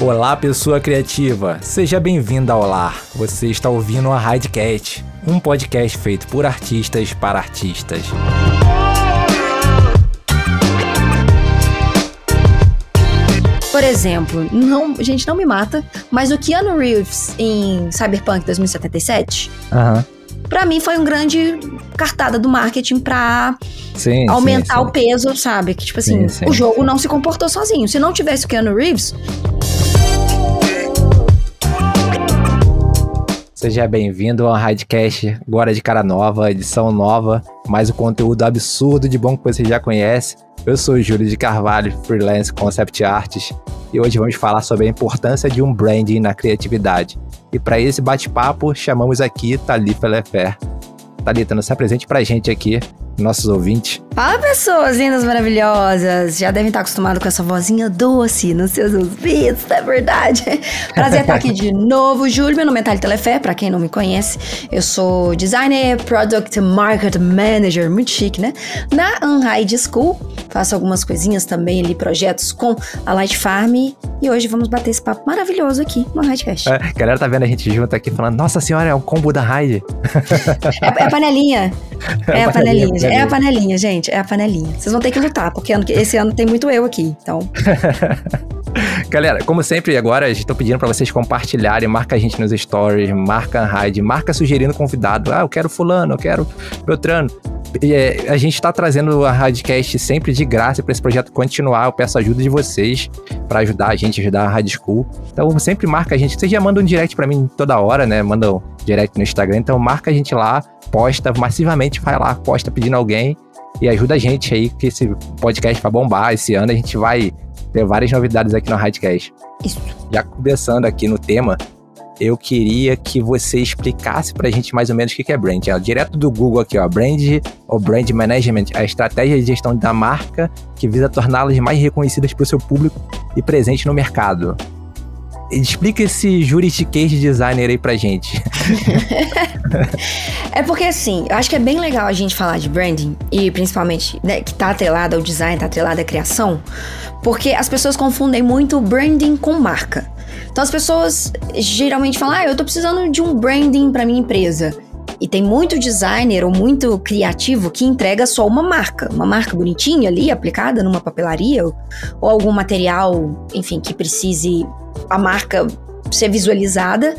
Olá, pessoa criativa. Seja bem-vindo ao Lar. Você está ouvindo a Radcast, um podcast feito por artistas para artistas. Por exemplo, não, gente, não me mata, mas o Keanu Reeves em Cyberpunk 2077, Aham. pra mim foi um grande cartada do marketing pra Sim, aumentar sim, o peso, sabe? Que tipo assim, Sim, sim, o jogo sim. não se comportou sozinho. Se não tivesse o Keanu Reeves, Seja bem-vindo ao Radcast, agora de cara nova, edição nova, mais o conteúdo absurdo de bom que você já conhece. Eu sou o Júlio de Carvalho, freelance concept artist, e hoje vamos falar sobre a importância de um branding na criatividade. E para esse bate-papo, chamamos aqui Thalita Lefer. Thalita, não se apresente pra gente aqui, nossos ouvintes. Fala pessoas lindas, maravilhosas! Já devem estar acostumados com essa vozinha doce nos seus ouvidos, é verdade? Prazer estar aqui de novo, Júlio. Meu nome é Thalita Telefé, pra quem não me conhece. Eu sou designer, product market manager, muito chique, né? Na Unhide School. Faço algumas coisinhas também ali, projetos com a Light Farm. E hoje vamos bater esse papo maravilhoso aqui no Hidecast. É, a galera tá vendo a gente junto aqui falando, nossa senhora, é um combo da Raid. É, é a panelinha. É a panelinha, panelinha, é a panelinha, gente. É a panelinha. Vocês vão ter que lutar, porque ano esse ano tem muito eu aqui. Então, Galera, como sempre, agora estou pedindo para vocês compartilharem, marca a gente nos stories, marca a Raid, marca sugerindo convidado. Ah, eu quero fulano, eu quero Beltrano. É, a gente está trazendo a Radcast sempre de graça para esse projeto continuar. Eu peço ajuda de vocês para ajudar a gente, ajudar a Rad School. Então sempre marca a gente. Vocês já mandam um direct para mim toda hora, né? Mandam direct no Instagram. Então marca a gente lá, posta massivamente, vai lá, posta pedindo alguém e ajuda a gente aí que esse podcast vai bombar. Esse ano a gente vai ter várias novidades aqui no Radcast. isso. Já começando aqui no tema, eu queria que você explicasse pra gente mais ou menos o que é brand. Ó, direto do Google aqui, ó, brand ou brand management, a estratégia de gestão da marca que visa torná-las mais reconhecidas para o seu público e presente no mercado. Explica esse juridiquês de designer aí pra gente. É porque assim, eu acho que é bem legal a gente falar de branding e principalmente né, que tá atrelado ao design, tá atrelado à criação, porque as pessoas confundem muito branding com marca. Então as pessoas geralmente falam: "Ah, eu tô precisando de um branding para minha empresa". E tem muito designer ou muito criativo que entrega só uma marca, uma marca bonitinha ali aplicada numa papelaria ou, algum material, enfim, que precise a marca ser visualizada.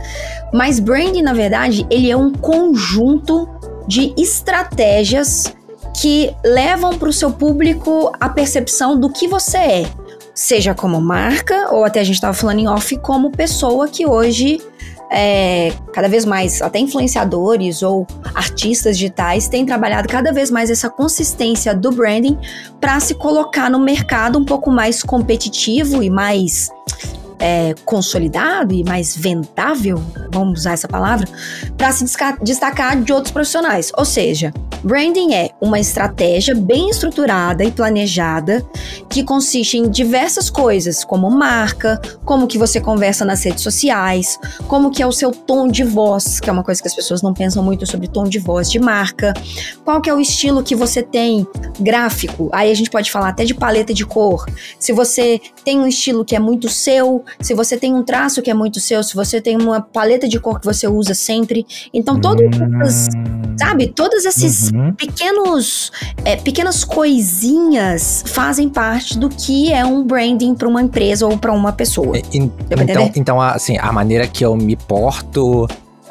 Mas branding, na verdade, ele é um conjunto de estratégias que levam para o seu público a percepção do que você é. Seja como marca, ou até a gente estava falando em off, como pessoa que hoje, é, cada vez mais, até influenciadores ou artistas digitais têm trabalhado cada vez mais essa consistência do branding para se colocar no mercado um pouco mais competitivo e mais é, consolidado e mais vendável, vamos usar essa palavra, para se destacar de outros profissionais. Ou seja, branding é uma estratégia bem estruturada e planejada que consiste em diversas coisas, como marca, como que você conversa nas redes sociais, como que é o seu tom de voz, que é uma coisa que as pessoas não pensam muito sobre tom de voz de marca, qual que é o estilo que você tem gráfico, aí a gente pode falar até de paleta de cor, se você tem um estilo que é muito seu, se você tem um traço que é muito seu, se você tem uma paleta de cor que você usa sempre. Então, todas essas, sabe, todos esses Uhum. pequenos, é, pequenas coisinhas fazem parte do que é um branding para uma empresa ou para uma pessoa. Pra então, então, assim, a maneira que eu me porto,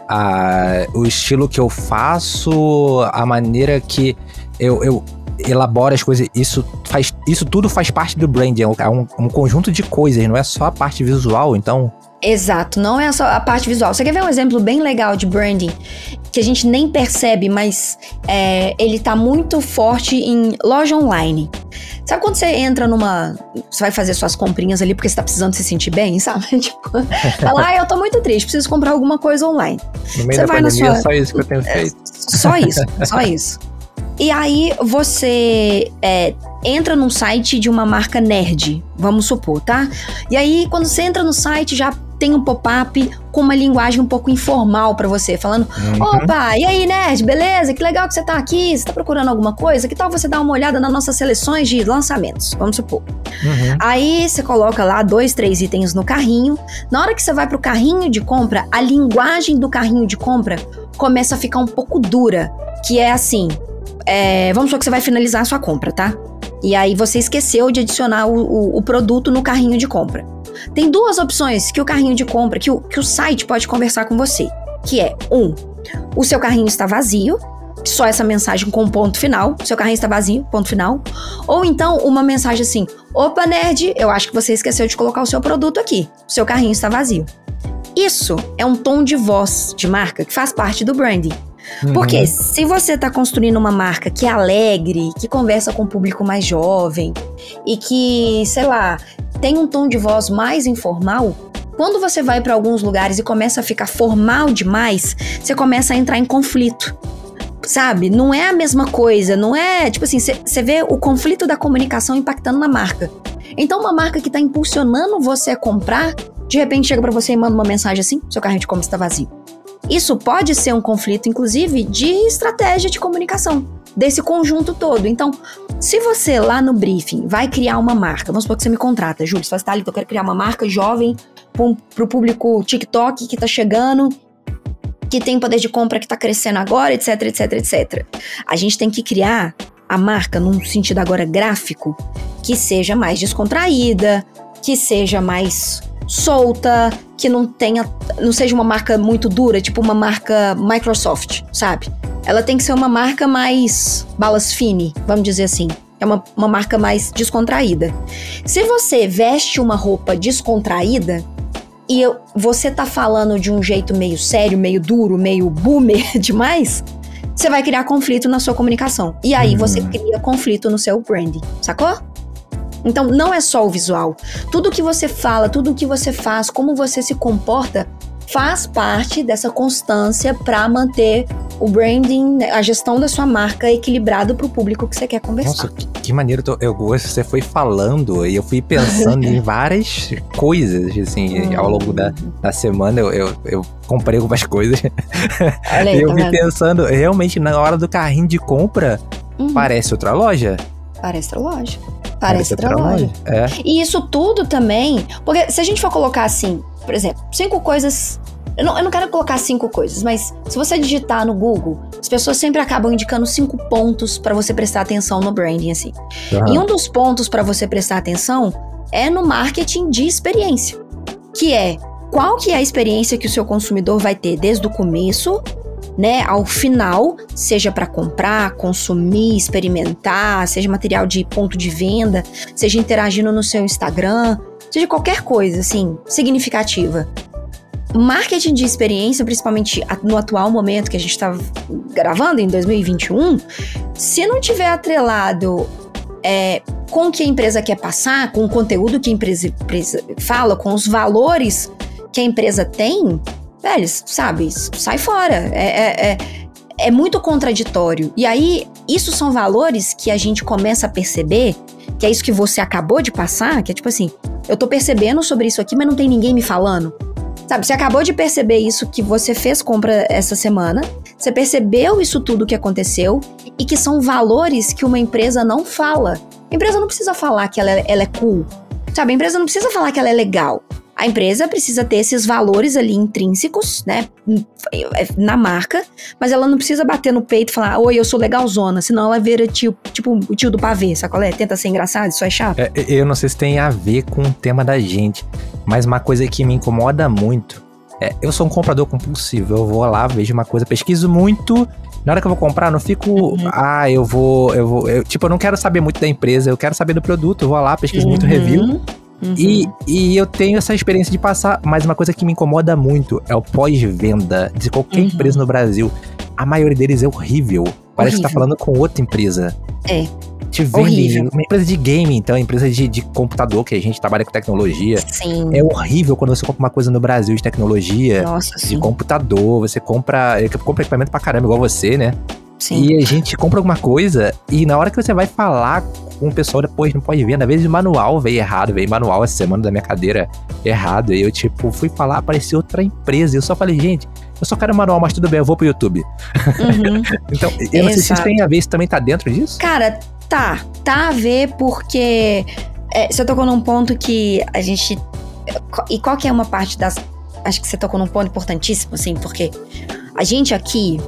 a- o estilo que eu faço, a maneira que eu, eu elaboro as coisas, isso faz, isso tudo faz parte do branding. É um, é um- um conjunto de coisas, não é só a parte visual. Então, Exato, não é só a parte visual. Você quer ver um exemplo bem legal de branding que a gente nem percebe, mas é, ele tá muito forte em loja online. Sabe quando você entra numa. Você vai fazer suas comprinhas ali porque você tá precisando se sentir bem, sabe? Tipo, fala, ah, eu tô muito triste, preciso comprar alguma coisa online. no meio Você da vai na pandemia, sua- é só isso que eu tenho feito. Só isso, só isso. E aí você é, entra num site de uma marca nerd, vamos supor, tá? E aí quando você entra no site já tem um pop-up com uma linguagem um pouco informal para você, falando: uhum. opa, e aí, nerd, beleza? Que legal que você tá aqui, você tá procurando alguma coisa? Que tal você dar uma olhada nas nossas seleções de lançamentos? Vamos supor. Uhum. Aí você coloca lá dois, três itens no carrinho. Na hora que você vai pro carrinho de compra, a linguagem do carrinho de compra começa a ficar um pouco dura. Que é assim: é, vamos supor que você vai finalizar a sua compra, tá? E aí você esqueceu de adicionar o, o, o produto no carrinho de compra. Tem duas opções que o carrinho de compra, que o, que o site pode conversar com você. Que é, um, o seu carrinho está vazio, só essa mensagem com ponto final, seu carrinho está vazio, ponto final. Ou então uma mensagem assim: Opa, nerd, eu acho que você esqueceu de colocar o seu produto aqui. Seu carrinho está vazio. Isso é um tom de voz de marca que faz parte do branding. Uhum. Porque se você está construindo uma marca que é alegre, que conversa com o público mais jovem e que, sei lá, tem um tom de voz mais informal, quando você vai para alguns lugares e começa a ficar formal demais, você começa a entrar em conflito. Sabe? Não é a mesma coisa, não é. Tipo assim, você vê o conflito da comunicação impactando na marca. Então, uma marca que está impulsionando você a comprar, de repente chega para você e manda uma mensagem assim: seu carrinho de compra está vazio. Isso pode ser um conflito, inclusive, de estratégia de comunicação, desse conjunto todo. Então, se você lá no briefing vai criar uma marca, vamos supor que você me contrata, Júlio, você fala, tá, eu quero criar uma marca jovem para o público TikTok que está chegando, que tem poder de compra que está crescendo agora, etc, etc, etc. A gente tem que criar a marca num sentido agora gráfico que seja mais descontraída, que seja mais solta, que não tenha, não seja uma marca muito dura, tipo uma marca Microsoft, sabe? Ela tem que ser uma marca mais balas fine, vamos dizer assim. É uma, uma marca mais descontraída. Se você veste uma roupa descontraída e eu, você tá falando de um jeito meio sério, meio duro, meio boomer demais, você vai criar conflito na sua comunicação. E aí uhum. você cria conflito no seu branding, sacou? Então não é só o visual. Tudo que você fala, tudo que você faz, como você se comporta, faz parte dessa constância para manter o branding, né, a gestão da sua marca equilibrado para o público que você quer conversar. Nossa, que, que maneiro eu gosto. Você foi falando e eu fui pensando em várias coisas, assim, hum. ao longo da, da semana eu, eu, eu comprei algumas coisas. Olha aí, e eu tá fui pensando, realmente, na hora do carrinho de compra, uhum. parece outra loja. Outra loja. É. E isso tudo também. Porque se a gente for colocar assim, por exemplo, cinco coisas. Eu não, eu não quero colocar cinco coisas, mas se você digitar no Google, as pessoas sempre acabam indicando cinco pontos para você prestar atenção no branding, assim. Uhum. E um dos pontos para você prestar atenção é no marketing de experiência, que é qual que é a experiência que o seu consumidor vai ter desde o começo né, ao final, seja para comprar, consumir, experimentar, seja material de ponto de venda, seja interagindo no seu Instagram, seja qualquer coisa assim significativa. Marketing de experiência, principalmente no atual momento que a gente está gravando em 2021, se não tiver atrelado é, com o que a empresa quer passar, com o conteúdo que a empresa, empresa fala, com os valores que a empresa tem, velho, sabe, sai fora. É, é, é, é muito contraditório. E aí, isso são valores que a gente começa a perceber, que é isso que você acabou de passar, que é tipo assim, eu tô percebendo sobre isso aqui, mas não tem ninguém me falando. Sabe, você acabou de perceber isso que você fez compra essa semana, você percebeu isso tudo que aconteceu e que são valores que uma empresa não fala. A empresa não precisa falar que ela é, ela é cool. Sabe, a empresa não precisa falar que ela é legal. A empresa precisa ter esses valores ali intrínsecos, né, na marca, mas ela não precisa bater no peito e falar, oi, eu sou legalzona, senão ela vira tio, tipo o tio do pavê, sacolé? Tenta ser engraçado, isso é chato. É, eu não sei se tem a ver com o tema da gente, mas uma coisa que me incomoda muito é, eu sou um comprador compulsivo, eu vou lá, vejo uma coisa, pesquiso muito, na hora que eu vou comprar, não fico, uhum. ah, eu vou, eu vou, eu, tipo, eu não quero saber muito da empresa, eu quero saber do produto, eu vou lá, pesquiso uhum. muito review, Uhum. E, e eu tenho essa experiência de passar, mas uma coisa que me incomoda muito é o pós-venda de qualquer uhum. empresa no Brasil. A maioria deles é horrível. Parece horrível. que tá falando com outra empresa. É. Te vende uma empresa de game, então, empresa de, de computador, que a gente trabalha com tecnologia. Sim. É horrível quando você compra uma coisa no Brasil de tecnologia, Nossa, de sim. computador, você compra, compra equipamento pra caramba, igual você, né? Sim. E a gente compra alguma coisa e na hora que você vai falar com o pessoal depois não pode ver. Na vez o manual veio errado, veio manual essa semana da minha cadeira errado. E eu, tipo, fui falar, apareceu outra empresa. E eu só falei, gente, eu só quero manual, mas tudo bem, eu vou pro YouTube. Uhum. então, eu não sei se isso tem a ver, isso também tá dentro disso? Cara, tá. Tá a ver porque é, você tocou num ponto que a gente. E qual que é uma parte das. Acho que você tocou num ponto importantíssimo, assim, porque a gente aqui.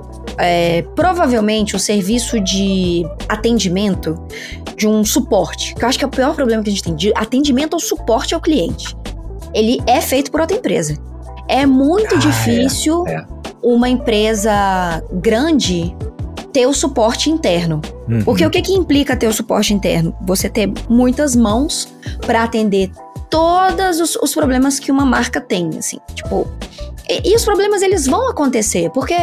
É, provavelmente o serviço de atendimento de um suporte, que eu acho que é o pior problema que a gente tem, de atendimento ou suporte ao cliente. Ele é feito por outra empresa. É muito ah, difícil é, é. uma empresa grande ter o suporte interno. Uhum. Porque o que, que implica ter o suporte interno? Você ter muitas mãos para atender todos os, os, problemas que uma marca tem, assim. Tipo, e, e, os problemas eles vão acontecer, porque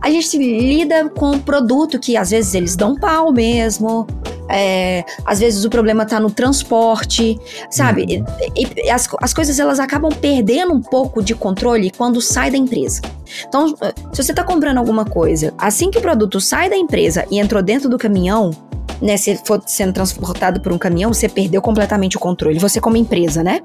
a gente lida com produto que às vezes eles dão pau mesmo, é, às vezes o problema tá no transporte, sabe? Uhum. E, e as, as coisas elas acabam perdendo um pouco de controle quando sai da empresa. Então, se você tá comprando alguma coisa, assim que o produto sai da empresa e entrou dentro do caminhão, né, se for sendo transportado por um caminhão, você perdeu completamente o controle. Você como empresa, né?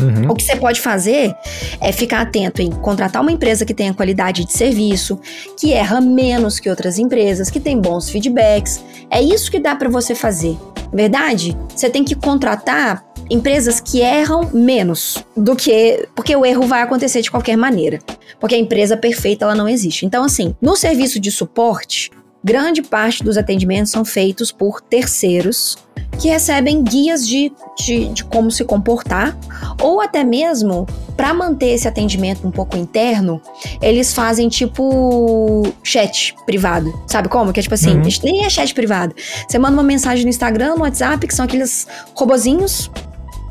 Uhum. O que você pode fazer é ficar atento em contratar uma empresa que tenha qualidade de serviço, que erra menos que outras empresas, que tem bons feedbacks. É isso que dá para você fazer. Verdade? Você tem que contratar empresas que erram menos do que porque o erro vai acontecer de qualquer maneira, porque a empresa perfeita ela não existe. Então assim, no serviço de suporte, grande parte dos atendimentos são feitos por terceiros que recebem guias de, de, de como se comportar, ou até mesmo para manter esse atendimento um pouco interno, eles fazem tipo chat privado. Sabe como? Que é tipo assim, uhum. nem é chat privado. Você manda uma mensagem no Instagram, no WhatsApp, que são aqueles robozinhos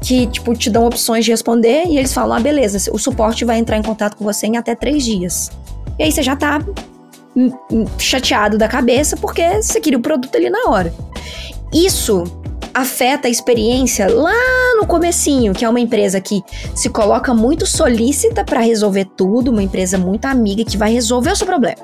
que, tipo, te dão opções de responder e eles falam: ah, beleza, o suporte vai entrar em contato com você em até três dias. E aí você já tá chateado da cabeça porque você queria o produto ali na hora. Isso afeta a experiência lá no comecinho, que é uma empresa que se coloca muito solícita para resolver tudo, uma empresa muito amiga que vai resolver o seu problema.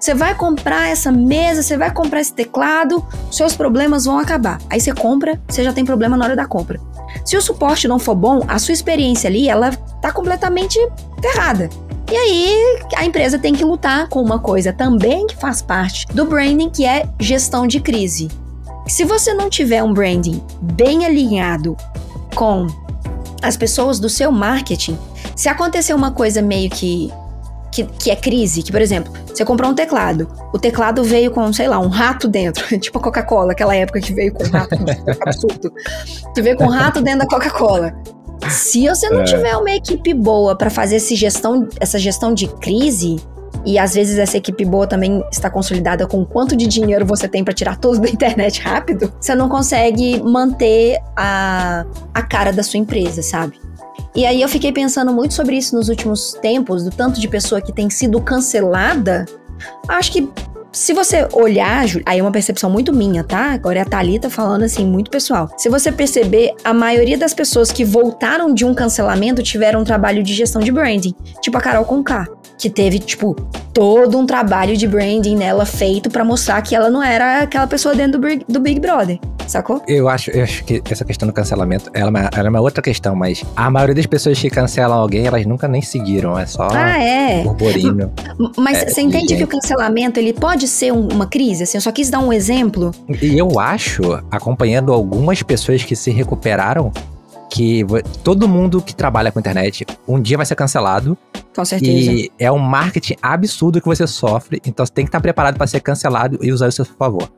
Você vai comprar essa mesa, você vai comprar esse teclado, seus problemas vão acabar. Aí você compra, você já tem problema na hora da compra. Se o suporte não for bom, a sua experiência ali, ela tá completamente ferrada. E aí a empresa tem que lutar com uma coisa também que faz parte do branding, que é gestão de crise. Se você não tiver um branding bem alinhado com as pessoas do seu marketing, se acontecer uma coisa meio que que, que, é crise, que, por exemplo, você comprou um teclado, o teclado veio com, sei lá, um rato dentro, tipo a Coca-Cola, aquela época que veio com um rato, absurdo, que veio com um rato dentro da Coca-Cola. Se você não é. tiver uma equipe boa para fazer essa gestão, essa gestão de crise, e às vezes essa equipe boa também está consolidada com quanto de dinheiro você tem para tirar tudo da internet rápido, você não consegue manter a, a cara da sua empresa, sabe? E aí eu fiquei pensando muito sobre isso nos últimos tempos, do tanto de pessoa que tem sido cancelada. Acho que se você olhar, aí é uma percepção muito minha, tá? Agora é a Thalita falando assim, muito pessoal. Se você perceber, a maioria das pessoas que voltaram de um cancelamento tiveram um trabalho de gestão de branding, tipo a Carol Conká que teve, tipo, todo um trabalho de branding nela feito para mostrar que ela não era aquela pessoa dentro do Big, do Big Brother. Sacou? Eu acho, eu acho que essa questão do cancelamento ela é, uma, ela é uma outra questão, mas a maioria das pessoas que cancelam alguém, elas nunca nem seguiram, é só ah, é. burburinho. Mas é, você entende que o cancelamento, ele pode ser um, uma crise? Assim, eu só quis dar um exemplo. E eu acho, acompanhando algumas pessoas que se recuperaram, que todo mundo que trabalha com internet um dia vai ser cancelado. Com certeza. E é um marketing absurdo que você sofre, então você tem que estar preparado para ser cancelado e usar isso a seu favor.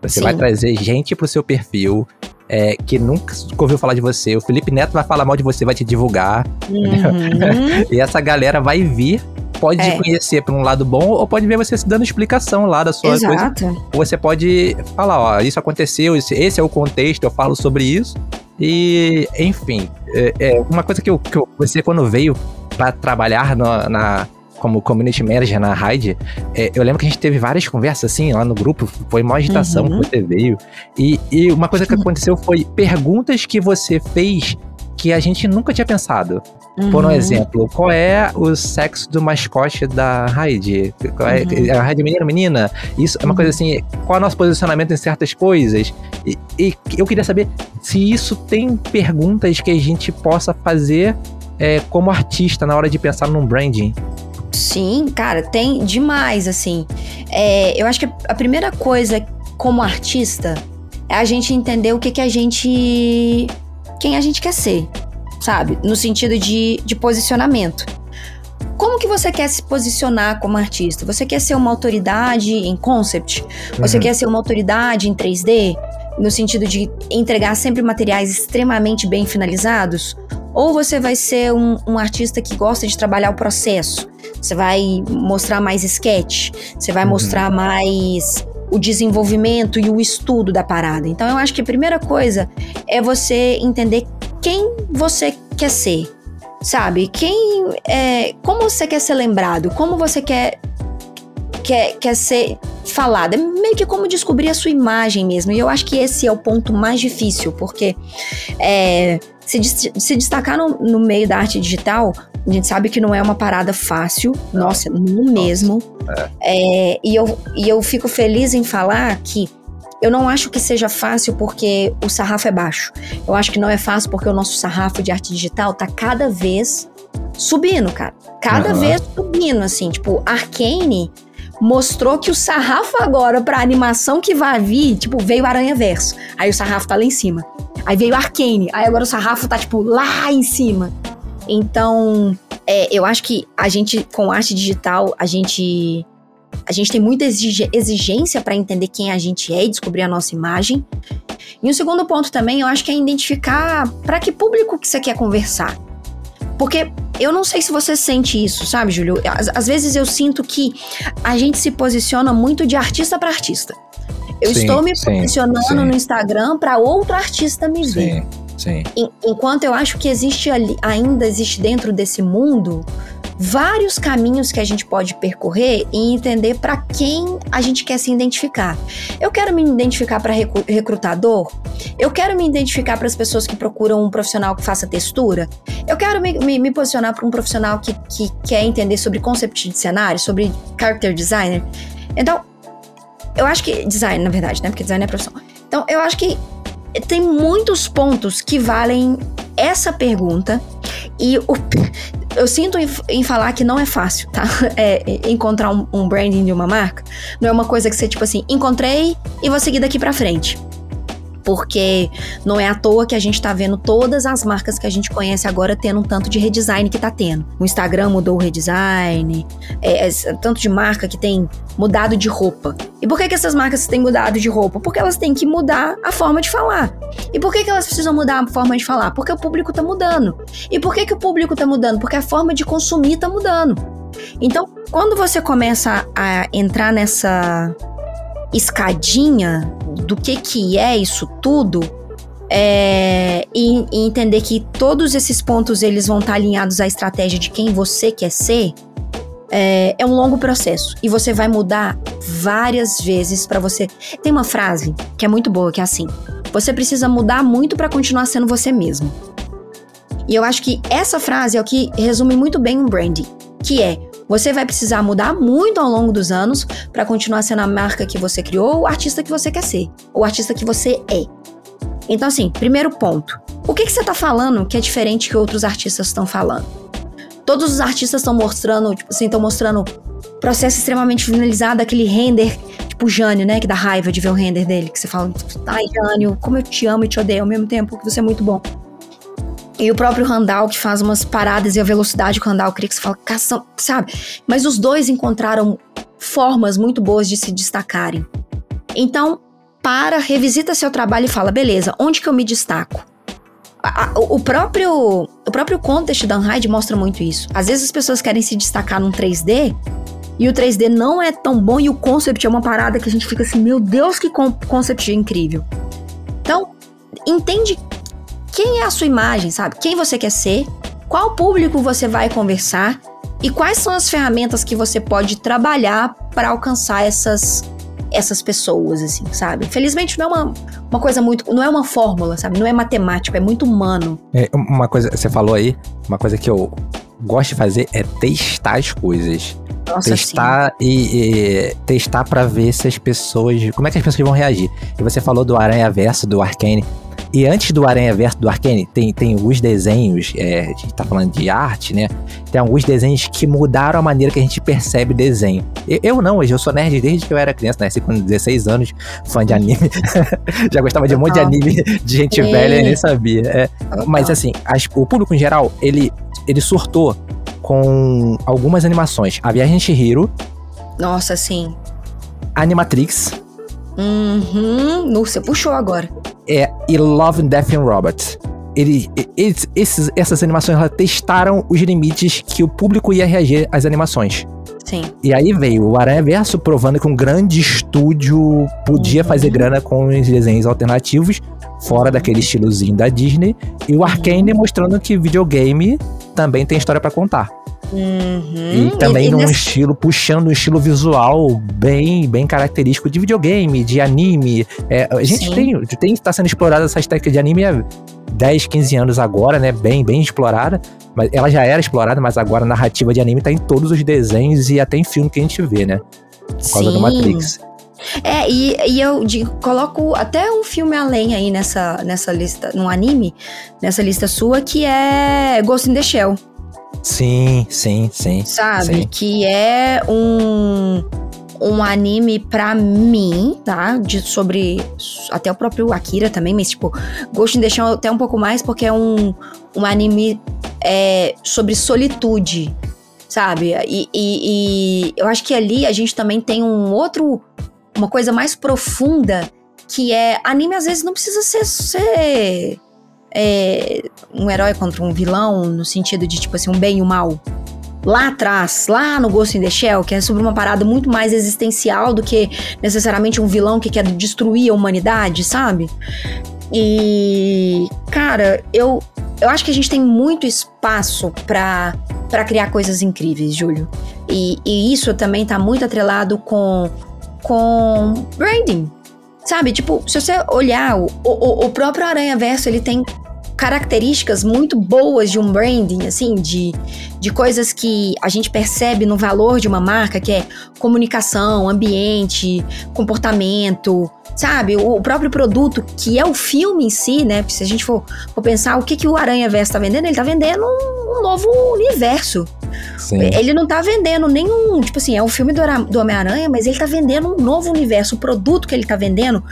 Você Sim. vai trazer gente pro seu perfil é, que nunca ouviu falar de você. O Felipe Neto vai falar mal de você, vai te divulgar. Uhum. e essa galera vai vir pode é. te conhecer por um lado bom ou pode ver você se dando explicação lá da sua Exato. coisa. Ou você pode falar, ó, isso aconteceu, esse é o contexto, eu falo sobre isso. E, enfim, é, é uma coisa que, eu, que eu, você, quando veio para trabalhar no, na, como community manager na Raid, é, eu lembro que a gente teve várias conversas assim lá no grupo, foi uma agitação uhum. que você veio. E, e uma coisa que aconteceu foi perguntas que você fez que a gente nunca tinha pensado. Uhum. Por um exemplo, qual é o sexo do mascote da Raid? É, uhum. A Raid é menina menina? Isso é uma uhum. coisa assim, qual é o nosso posicionamento em certas coisas? E, e, eu queria saber se isso tem perguntas que a gente possa fazer é, como artista na hora de pensar num branding. Sim, cara, tem demais, assim. É, eu acho que a primeira coisa como artista é a gente entender o que, que a gente. Quem a gente quer ser sabe? No sentido de, de posicionamento. Como que você quer se posicionar como artista? Você quer ser uma autoridade em concept? Você uhum. quer ser uma autoridade em 3D? No sentido de entregar sempre materiais extremamente bem finalizados? Ou você vai ser um, um artista que gosta de trabalhar o processo? Você vai mostrar mais sketch? Você vai uhum. mostrar mais o desenvolvimento e o estudo da parada. Então eu acho que a primeira coisa é você entender quem você quer ser, sabe? Quem, é, como você quer ser lembrado? Como você quer quer, quer ser falado? É meio que como descobrir a sua imagem mesmo. E eu acho que esse é o ponto mais difícil, porque é, se, se destacar no, no meio da arte digital, a gente sabe que não é uma parada fácil, nossa, no mesmo. É. É, e, eu, e eu fico feliz em falar que eu não acho que seja fácil porque o sarrafo é baixo. Eu acho que não é fácil porque o nosso sarrafo de arte digital tá cada vez subindo, cara. Cada uhum. vez subindo, assim. Tipo, Arcane mostrou que o sarrafo agora pra animação que vai vir, tipo, veio Aranha Verso. Aí o sarrafo tá lá em cima. Aí veio Arcane. Aí agora o sarrafo tá, tipo, lá em cima. Então, é, eu acho que a gente, com arte digital, a gente a gente tem muita exigência para entender quem a gente é e descobrir a nossa imagem. E um segundo ponto também, eu acho que é identificar para que público que você quer conversar. Porque eu não sei se você sente isso, sabe, Júlio? Às, às vezes eu sinto que a gente se posiciona muito de artista para artista. Eu sim, estou me sim, posicionando sim. no Instagram para outro artista me ver. Sim, sim. Enquanto eu acho que existe ali, ainda existe dentro desse mundo vários caminhos que a gente pode percorrer e entender para quem a gente quer se identificar. Eu quero me identificar para recrutador? Eu quero me identificar para as pessoas que procuram um profissional que faça textura? Eu quero me, me, me posicionar para um profissional que, que quer entender sobre concept de cenário, sobre character designer? Então, eu acho que. Design, na verdade, né? Porque design é profissão. Então, eu acho que tem muitos pontos que valem essa pergunta. E o, eu sinto em, em, falar que não é fácil, tá? É, encontrar um, um branding de uma marca. Não é uma coisa que você, tipo assim, encontrei e vou seguir daqui pra frente porque não é à toa que a gente tá vendo todas as marcas que a gente conhece agora tendo um tanto de redesign que tá tendo. O Instagram mudou o redesign, é, é, tanto de marca que tem mudado de roupa. E por que, que essas marcas têm mudado de roupa? Porque elas têm que mudar a forma de falar. E por que, que elas precisam mudar a forma de falar? Porque o público tá mudando. E por que, que o público tá mudando? Porque a forma de consumir tá mudando. Então, quando você começa a entrar nessa escadinha do que que é isso tudo é, e, e, entender que todos esses pontos eles vão estar alinhados à estratégia de quem você quer ser é, é um longo processo e você vai mudar várias vezes para você. Tem uma frase que é muito boa que é assim: você precisa mudar muito para continuar sendo você mesmo. E eu acho que essa frase é o que resume muito bem um branding, que é você vai precisar mudar muito ao longo dos anos para continuar sendo a marca que você criou, o artista que você quer ser, o artista que você é. Então, assim, primeiro ponto. O que, que você está falando que é diferente que outros artistas estão falando? Todos os artistas estão mostrando, tipo assim, estão mostrando processo extremamente finalizado, aquele render, tipo o Jânio, né? Que dá raiva de ver o render dele, que você fala, ai, Jânio, como eu te amo e te odeio ao mesmo tempo, que você é muito bom. E o próprio Randall, que faz umas paradas e a velocidade que o Randall cria, que você fala, cação, sabe? Mas os dois encontraram formas muito boas de se destacarem. Então, para, revisita seu trabalho e fala, beleza, onde que eu me destaco? o próprio o próprio contexto da Unhide mostra muito isso. Às vezes as pessoas querem se destacar num 3D e o 3D não é tão bom e o concept é uma parada que a gente fica assim, meu Deus, que concept incrível. Então, entende quem é a sua imagem, sabe? Quem você quer ser, qual público você vai conversar e quais são as ferramentas que você pode trabalhar para alcançar essas essas pessoas, assim, sabe? Felizmente não é uma, uma coisa muito. Não é uma fórmula, sabe? Não é matemático, é muito humano. É, uma coisa, você falou aí, uma coisa que eu gosto de fazer é testar as coisas. Nossa, testar sim. e, e testar para ver se as pessoas. Como é que as pessoas vão reagir. E você falou do Aranha Verso, do Arcane. E antes do Aranha Verso do Arcane, tem, tem alguns desenhos, é, a gente tá falando de arte, né? Tem alguns desenhos que mudaram a maneira que a gente percebe desenho. Eu, eu não, hoje eu sou nerd desde que eu era criança, nasci com 16 anos, fã de anime. Já gostava de um monte de anime de gente Sim. velha e nem sabia. É, mas assim, as, o público em geral, ele, ele surtou com algumas animações. A Viagem de Shihiro. Nossa, sim. Animatrix. Uhum. Você puxou agora. É, e Love, Death and Robots. Ele, eles, esses, essas animações elas testaram os limites que o público ia reagir às animações. Sim. E aí veio o Aranha Verso provando que um grande estúdio podia uhum. fazer grana com os desenhos alternativos, fora daquele estilozinho da Disney. E o Arkane mostrando que videogame também tem história para contar. Uhum. E também e, num nesse... estilo, puxando um estilo visual bem, bem característico de videogame, de anime. É, a gente Sim. tem, tem está sendo explorada essa estética de anime há 10, 15 anos agora, né? Bem, bem explorada. Mas ela já era explorada, mas agora a narrativa de anime tá em todos os desenhos e até em filme que a gente vê, né? Por causa Sim. do Matrix. É, e, e eu digo, coloco até um filme além aí nessa, nessa lista, num anime, nessa lista sua, que é Ghost in the Shell. Sim, sim, sim. Sabe? Sim. Que é um um anime pra mim, tá? De, sobre. Até o próprio Akira também, mas, tipo, Ghost in the Shell até um pouco mais, porque é um, um anime é, sobre solitude, sabe? E, e, e, eu acho que ali a gente também tem um outro. Uma coisa mais profunda, que é. Anime às vezes não precisa ser. ser é, um herói contra um vilão, no sentido de, tipo assim, um bem e um mal. Lá atrás, lá no Ghost in the Shell, que é sobre uma parada muito mais existencial do que necessariamente um vilão que quer destruir a humanidade, sabe? E, cara, eu, eu acho que a gente tem muito espaço para para criar coisas incríveis, Júlio. E, e, isso também tá muito atrelado com, com branding. Sabe, tipo, se você olhar, o, o, o próprio Aranha Verso, ele tem características muito boas de um branding, assim, de, de coisas que a gente percebe no valor de uma marca, que é comunicação, ambiente, comportamento, sabe? O, próprio produto, que é o filme em si, né? Se a gente for, for pensar o que, que o Aranha Verso tá vendendo, ele tá vendendo um, um novo universo. Sim. Ele não tá vendendo nenhum. Tipo assim, é um filme do, do Homem-Aranha, mas ele tá vendendo um novo universo. O produto que ele tá vendendo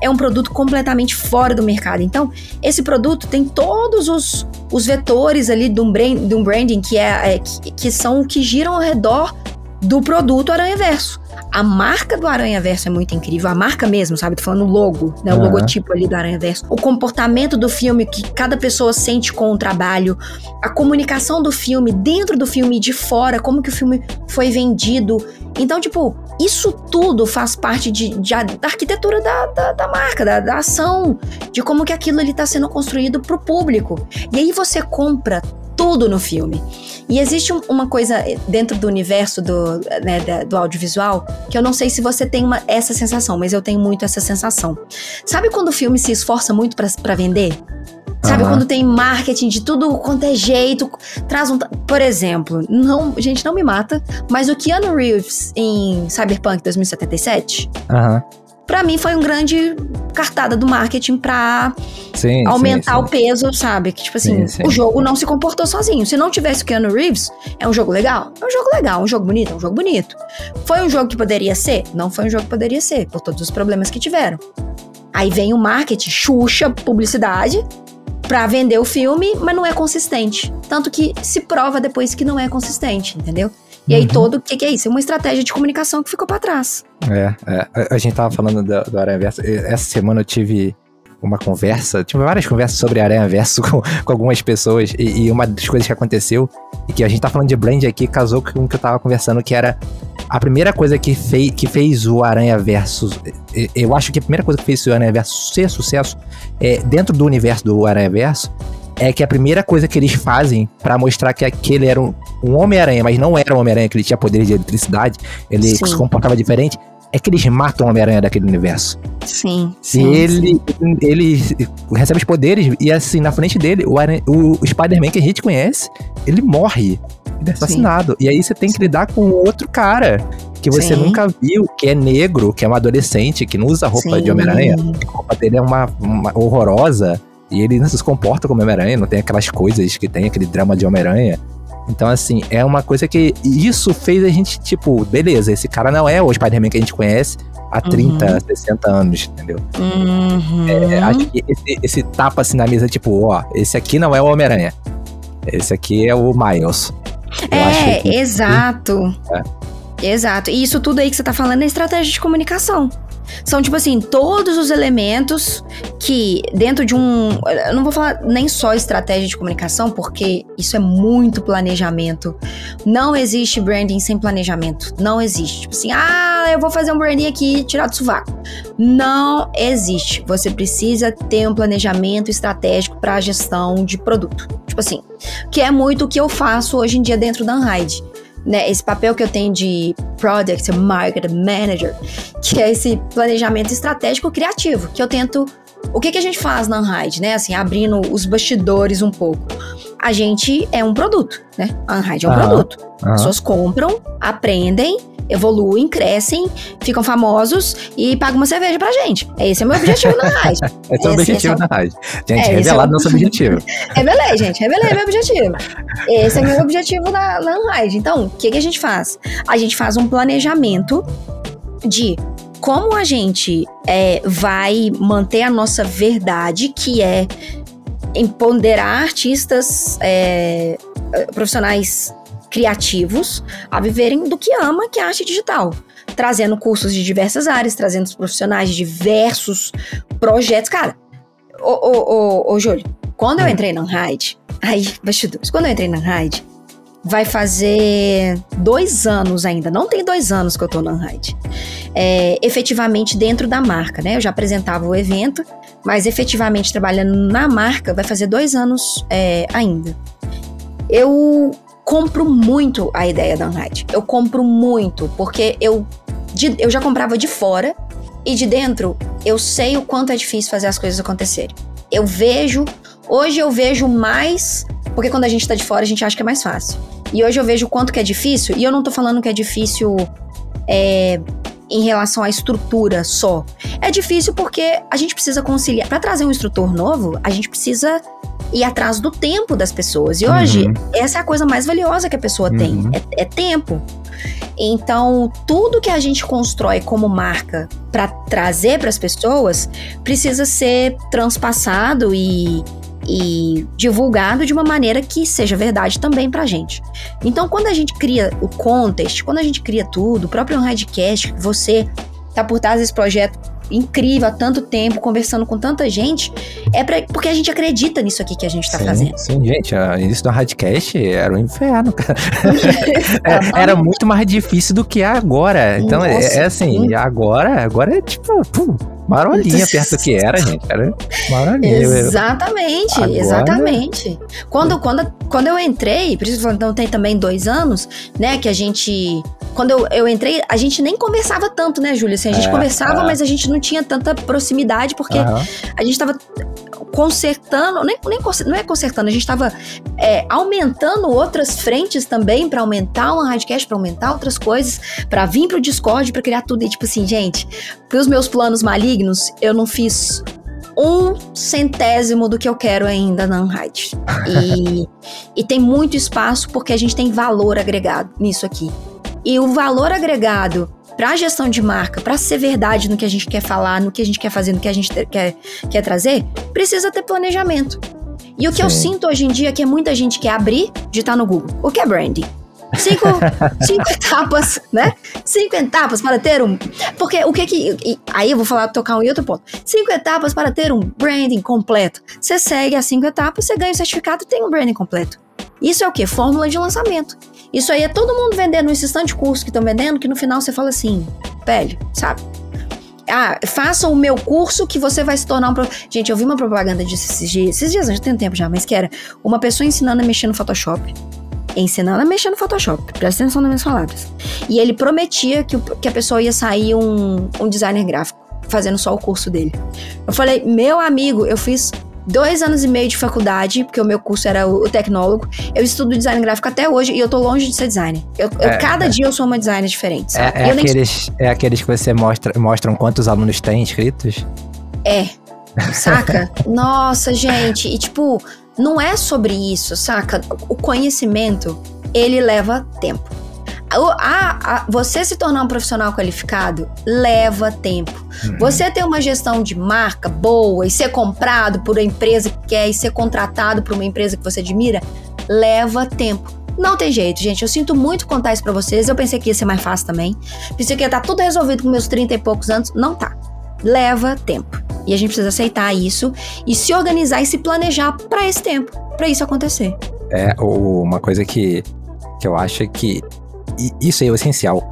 é um produto completamente fora do mercado. Então, esse produto tem todos os, os vetores ali de um, brand, de um branding que, é, é que, que são que giram ao redor do produto Aranha Verso. A marca do Aranha Verso é muito incrível, a marca mesmo, sabe? Tô falando o logo, né? O uhum. logotipo ali do Aranha Verso. O comportamento do filme que cada pessoa sente com o trabalho, a comunicação do filme dentro do filme e de fora, como que o filme foi vendido. Então, tipo, isso tudo faz parte de, de da arquitetura da, da, da marca, da, da, ação, de como que aquilo ali tá sendo construído pro público. E aí você compra tudo no filme. E existe um, uma coisa dentro do universo do, né, do audiovisual que eu não sei se você tem uma, essa sensação, mas eu tenho muito essa sensação. Sabe quando o filme se esforça muito para vender? Sabe, uhum. quando tem marketing de tudo quanto é jeito, traz um. Por exemplo, não, gente, não me mata, mas o Keanu Reeves em Cyberpunk 2077. Aham. Uhum para mim foi um grande cartada do marketing pra sim, aumentar sim, sim. o peso, sabe? Que, tipo assim, o jogo não se comportou sozinho. Se não tivesse o Keanu Reeves, é um jogo legal? É um jogo legal, um jogo bonito, é um jogo bonito. Foi um jogo que poderia ser? Não foi um jogo que poderia ser, por todos os problemas que tiveram. Aí vem o marketing, xuxa, publicidade, pra vender o filme, mas não é consistente. Tanto que se prova depois que não é consistente, entendeu? E aí, uhum. todo o que, que, é isso? É uma estratégia de comunicação que ficou para trás. É, é, a, gente tava falando do, do Aranha Verso. Essa semana eu tive uma conversa, tive várias conversas sobre Aranha Verso com, com algumas pessoas. E, e, uma das coisas que aconteceu, e que a gente tá falando de blend aqui, casou com o que eu tava conversando, que era a primeira coisa que, fei, que fez o Aranha Verso. Eu acho que a primeira coisa que fez o Aranha Verso ser sucesso é, dentro do universo do Aranha Verso é que a primeira coisa que eles fazem para mostrar que aquele era um, um Homem-Aranha, mas não era um Homem-Aranha, que ele tinha poderes de eletricidade, ele Sim. se comportava diferente, é que eles matam o Homem-Aranha daquele universo. Sim, sim. E ele, sim. ele recebe os poderes e assim, na frente dele, o, o Spider-Man que a gente conhece, ele morre. Ele é assassinado. Sim. E aí você tem que lidar com outro cara que você Sim. nunca viu, que é negro, que é um adolescente, que não usa roupa de Homem-Aranha. A roupa dele é uma, uma horrorosa. E ele não se comporta como Homem-Aranha, não tem aquelas coisas que tem, aquele drama de Homem-Aranha. Então, assim, é uma coisa que. Isso fez a gente, tipo, beleza, esse cara não é o Spider-Man que a gente conhece há 30, uhum. 60 anos, entendeu? Uhum. É, acho que esse, esse, tapa assim na mesa, tipo, ó, esse aqui não é o Homem-Aranha. Esse aqui é o Miles. Eu é, que... exato. É. Exato. E isso tudo aí que você tá falando é estratégia de comunicação. São, tipo assim, todos os elementos que, dentro de um. Eu não vou falar nem só estratégia de comunicação, porque isso é muito planejamento. Não existe branding sem planejamento. Não existe. Tipo assim, ah, eu vou fazer um branding aqui tirar do sovaco. Não existe. Você precisa ter um planejamento estratégico para a gestão de produto. Tipo assim, que é muito o que eu faço hoje em dia dentro da Unhide né, esse papel que eu tenho de Product Market Manager, que é esse planejamento estratégico criativo, que eu tento. O que, que a gente faz na Unhide, né? Assim, abrindo os bastidores um pouco. A gente é um produto, né? A Unhide é um produto. As pessoas compram, aprendem evoluem, crescem, ficam famosos e pagam uma cerveja pra gente. Esse é o meu objetivo na rádio. esse é o objetivo esse é... na rádio. Gente, é, revelado é o... nosso objetivo. Revelei, gente, revelei meu objetivo. Esse é meu objetivo na, na rádio. Então, o que, que a gente faz? A gente faz um planejamento de como a gente é, vai manter a nossa verdade, que é empoderar artistas é, profissionais criativos a viverem do que ama, que é arte digital. Trazendo cursos de diversas áreas, trazendo os profissionais de diversos projetos. Cara, ô, ô, ô, ô Júlio, quando eu hum. entrei na Unhide, aí, bastidores, quando eu entrei na Unhide, vai fazer dois anos ainda, não tem dois anos que eu tô na Unhide, é, efetivamente dentro da marca, né? Eu já apresentava o evento, mas efetivamente trabalhando na marca vai fazer dois anos é, ainda. Eu compro muito a ideia da Unhide. Eu compro muito, porque eu, de, eu já comprava de fora e de dentro eu sei o quanto é difícil fazer as coisas acontecerem. Eu vejo, hoje eu vejo mais, porque quando a gente tá de fora a gente acha que é mais fácil. E hoje eu vejo o quanto que é difícil, e eu não tô falando que é difícil é, em relação à estrutura só. É difícil porque a gente precisa conciliar. Para trazer um instrutor novo, a gente precisa ir atrás do tempo das pessoas. E hoje, uhum. essa é a coisa mais valiosa que a pessoa uhum. tem: é, é tempo. Então, tudo que a gente constrói como marca para trazer para as pessoas precisa ser transpassado e, e divulgado de uma maneira que seja verdade também pra gente. Então, quando a gente cria o contest, quando a gente cria tudo, o próprio Redcast, você tá por trás desse projeto incrível há tanto tempo, conversando com tanta gente, é pra, porque a gente acredita nisso aqui que a gente tá sim, fazendo. Sim, gente, o início do Radcast era um inferno, cara. é, era muito mais difícil do que agora. Então, é, Nossa, é, é, assim, sim. agora, agora é tipo, pum, marolinha perto do que era, gente. Era marolinha. Exatamente, agora... exatamente. Quando, quando, quando eu entrei, por isso então tem também dois anos, né, que a gente quando eu, eu entrei, a gente nem conversava tanto, né, Júlia? Assim, a gente é, conversava, é. mas a gente não tinha tanta proximidade, porque uhum. a gente tava consertando, nem, nem não é consertando, a gente tava é, aumentando outras frentes também para aumentar uma radcast, para aumentar outras coisas, para vir pro Discord, para criar tudo. E tipo assim, gente, pros meus planos malignos, eu não fiz um centésimo do que eu quero ainda na Unhide. E, e tem muito espaço porque a gente tem valor agregado nisso aqui. E o valor agregado para a gestão de marca, para ser verdade no que a gente quer falar, no que a gente quer fazer, no que a gente quer, quer trazer, precisa ter planejamento. E o que Sim. eu sinto hoje em dia é que muita gente quer abrir, digitar no Google. O que é branding? Cinco, cinco etapas, né? Cinco etapas para ter um. Porque o que que. Aí eu vou falar, tocar um outro ponto. Cinco etapas para ter um branding completo. Você segue as cinco etapas, você ganha o certificado e tem um branding completo. Isso é o que? Fórmula de lançamento. Isso aí é todo mundo vendendo esses tantos de curso que estão vendendo, que no final você fala assim, velho, sabe? Ah, faça o meu curso que você vai se tornar um. Pro... Gente, eu vi uma propaganda disso esses dias. Esses dias, já tem tempo já, mas que era uma pessoa ensinando a mexer no Photoshop ensinando a mexer no Photoshop. Presta atenção nas minhas palavras. E ele prometia que, que a pessoa ia sair um, um designer gráfico, fazendo só o curso dele. Eu falei, meu amigo, eu fiz dois anos e meio de faculdade, porque o meu curso era o, tecnólogo. Eu estudo design gráfico até hoje e eu tô longe de ser designer. Eu, é, eu cada é. dia eu sou uma designer diferente? É, é aqueles, nem... é aqueles que você mostra, mostram quantos alunos têm inscritos? É. Saca? Nossa, gente. E tipo, não é sobre isso, saca? O conhecimento, ele leva tempo. A, a, você se tornar um profissional qualificado leva tempo. Uhum. Você ter uma gestão de marca boa e ser comprado por uma empresa que quer e ser contratado por uma empresa que você admira leva tempo. Não tem jeito, gente. Eu sinto muito contar isso pra vocês. Eu pensei que ia ser mais fácil também. Pensei que ia estar tá tudo resolvido com meus 30 e poucos anos. Não tá. Leva tempo. E a gente precisa aceitar isso e se organizar e se planejar para esse tempo, para isso acontecer. É, uma coisa que, que eu acho que isso é o essencial.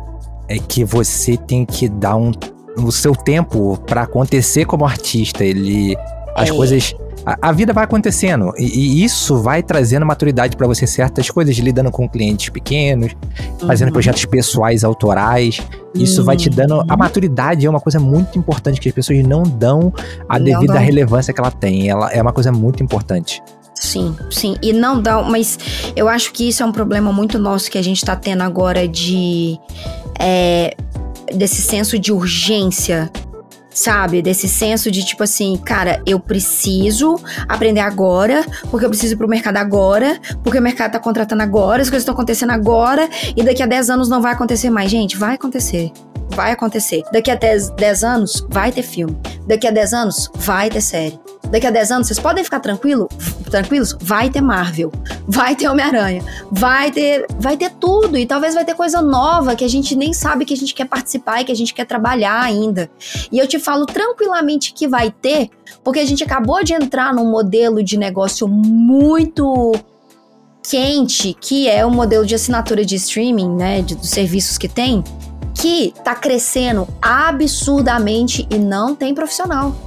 É que você tem que dar um, o seu tempo para acontecer como artista. Ele. As é. coisas. A, a, vida vai acontecendo. E, e isso vai trazendo maturidade para você certas coisas, lidando com clientes pequenos, uhum. fazendo projetos pessoais, autorais. Isso uhum. vai te dando. A uhum. maturidade é uma coisa muito importante que as pessoas não dão a devida relevância que ela tem. Ela é uma coisa muito importante. Sim, sim. E não dá, mas eu acho que isso é um problema muito nosso que a gente tá tendo agora de. É, desse senso de urgência sabe? Desse senso de tipo assim, cara, eu preciso aprender agora, porque eu preciso ir pro mercado agora, porque o mercado tá contratando agora, as coisas estão acontecendo agora, e daqui a 10 anos não vai acontecer mais. Gente, vai acontecer. Vai acontecer. Daqui a 10, 10 anos vai ter filme. Daqui a 10 anos vai ter série. Daqui a 10 anos, vocês podem ficar tranquilo, tranquilos? Vai ter Marvel, vai ter Homem-Aranha, vai ter, vai ter tudo e talvez vai ter coisa nova que a gente nem sabe que a gente quer participar e que a gente quer trabalhar ainda. E eu te falo tranquilamente que vai ter, porque a gente acabou de entrar num modelo de negócio muito quente, que é o modelo de assinatura de streaming, né, de, dos serviços que tem, que tá crescendo absurdamente e não tem profissional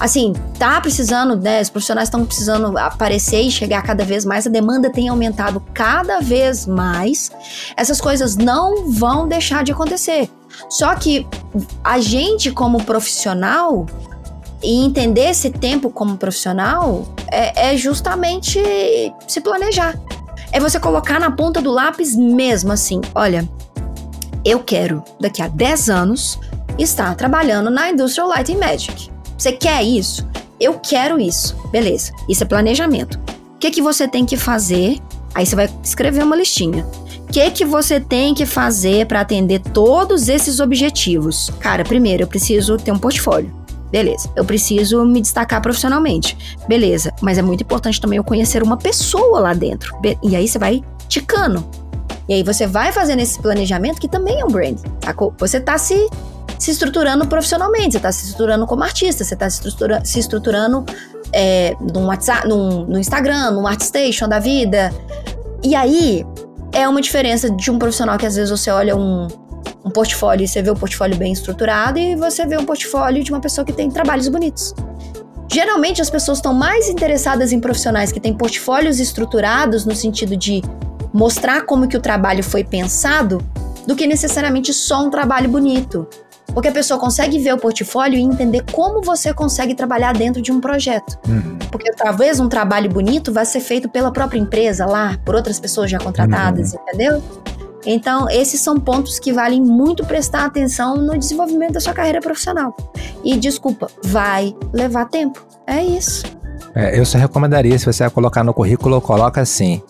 assim, tá precisando, né? Os profissionais estão precisando aparecer e chegar cada vez mais, a demanda tem aumentado cada vez mais. Essas coisas não vão deixar de acontecer. Só que a gente, como profissional, e entender esse tempo como profissional é, é justamente se planejar. É você colocar na ponta do lápis mesmo assim: olha, eu quero daqui a 10 anos estar trabalhando na Industrial Lighting Magic. Você quer isso? Eu quero isso. Beleza. Isso é planejamento. O que que você tem que fazer? Aí você vai escrever uma listinha. O que que você tem que fazer para atender todos esses objetivos? Cara, primeiro eu preciso ter um portfólio. Beleza. Eu preciso me destacar profissionalmente. Beleza. Mas é muito importante também eu conhecer uma pessoa lá dentro. E aí você vai ticando. E aí você vai fazendo esse planejamento que também é um brand. Você tá se se estruturando profissionalmente, você está se estruturando como artista, você está se, estrutura, se estruturando é, no WhatsApp, no, no Instagram, no ArtStation da vida. E aí é uma diferença de um profissional que às vezes você olha um, um portfólio e você vê o portfólio bem estruturado e você vê um portfólio de uma pessoa que tem trabalhos bonitos. Geralmente as pessoas estão mais interessadas em profissionais que têm portfólios estruturados no sentido de mostrar como que o trabalho foi pensado do que necessariamente só um trabalho bonito. Porque a pessoa consegue ver o portfólio e entender como você consegue trabalhar dentro de um projeto. Uhum. Porque talvez um trabalho bonito vai ser feito pela própria empresa lá, por outras pessoas já contratadas, uhum. entendeu? Então, esses são pontos que valem muito prestar atenção no desenvolvimento da sua carreira profissional. E desculpa, vai levar tempo. É isso. É, eu só recomendaria, se você vai colocar no currículo, coloca assim: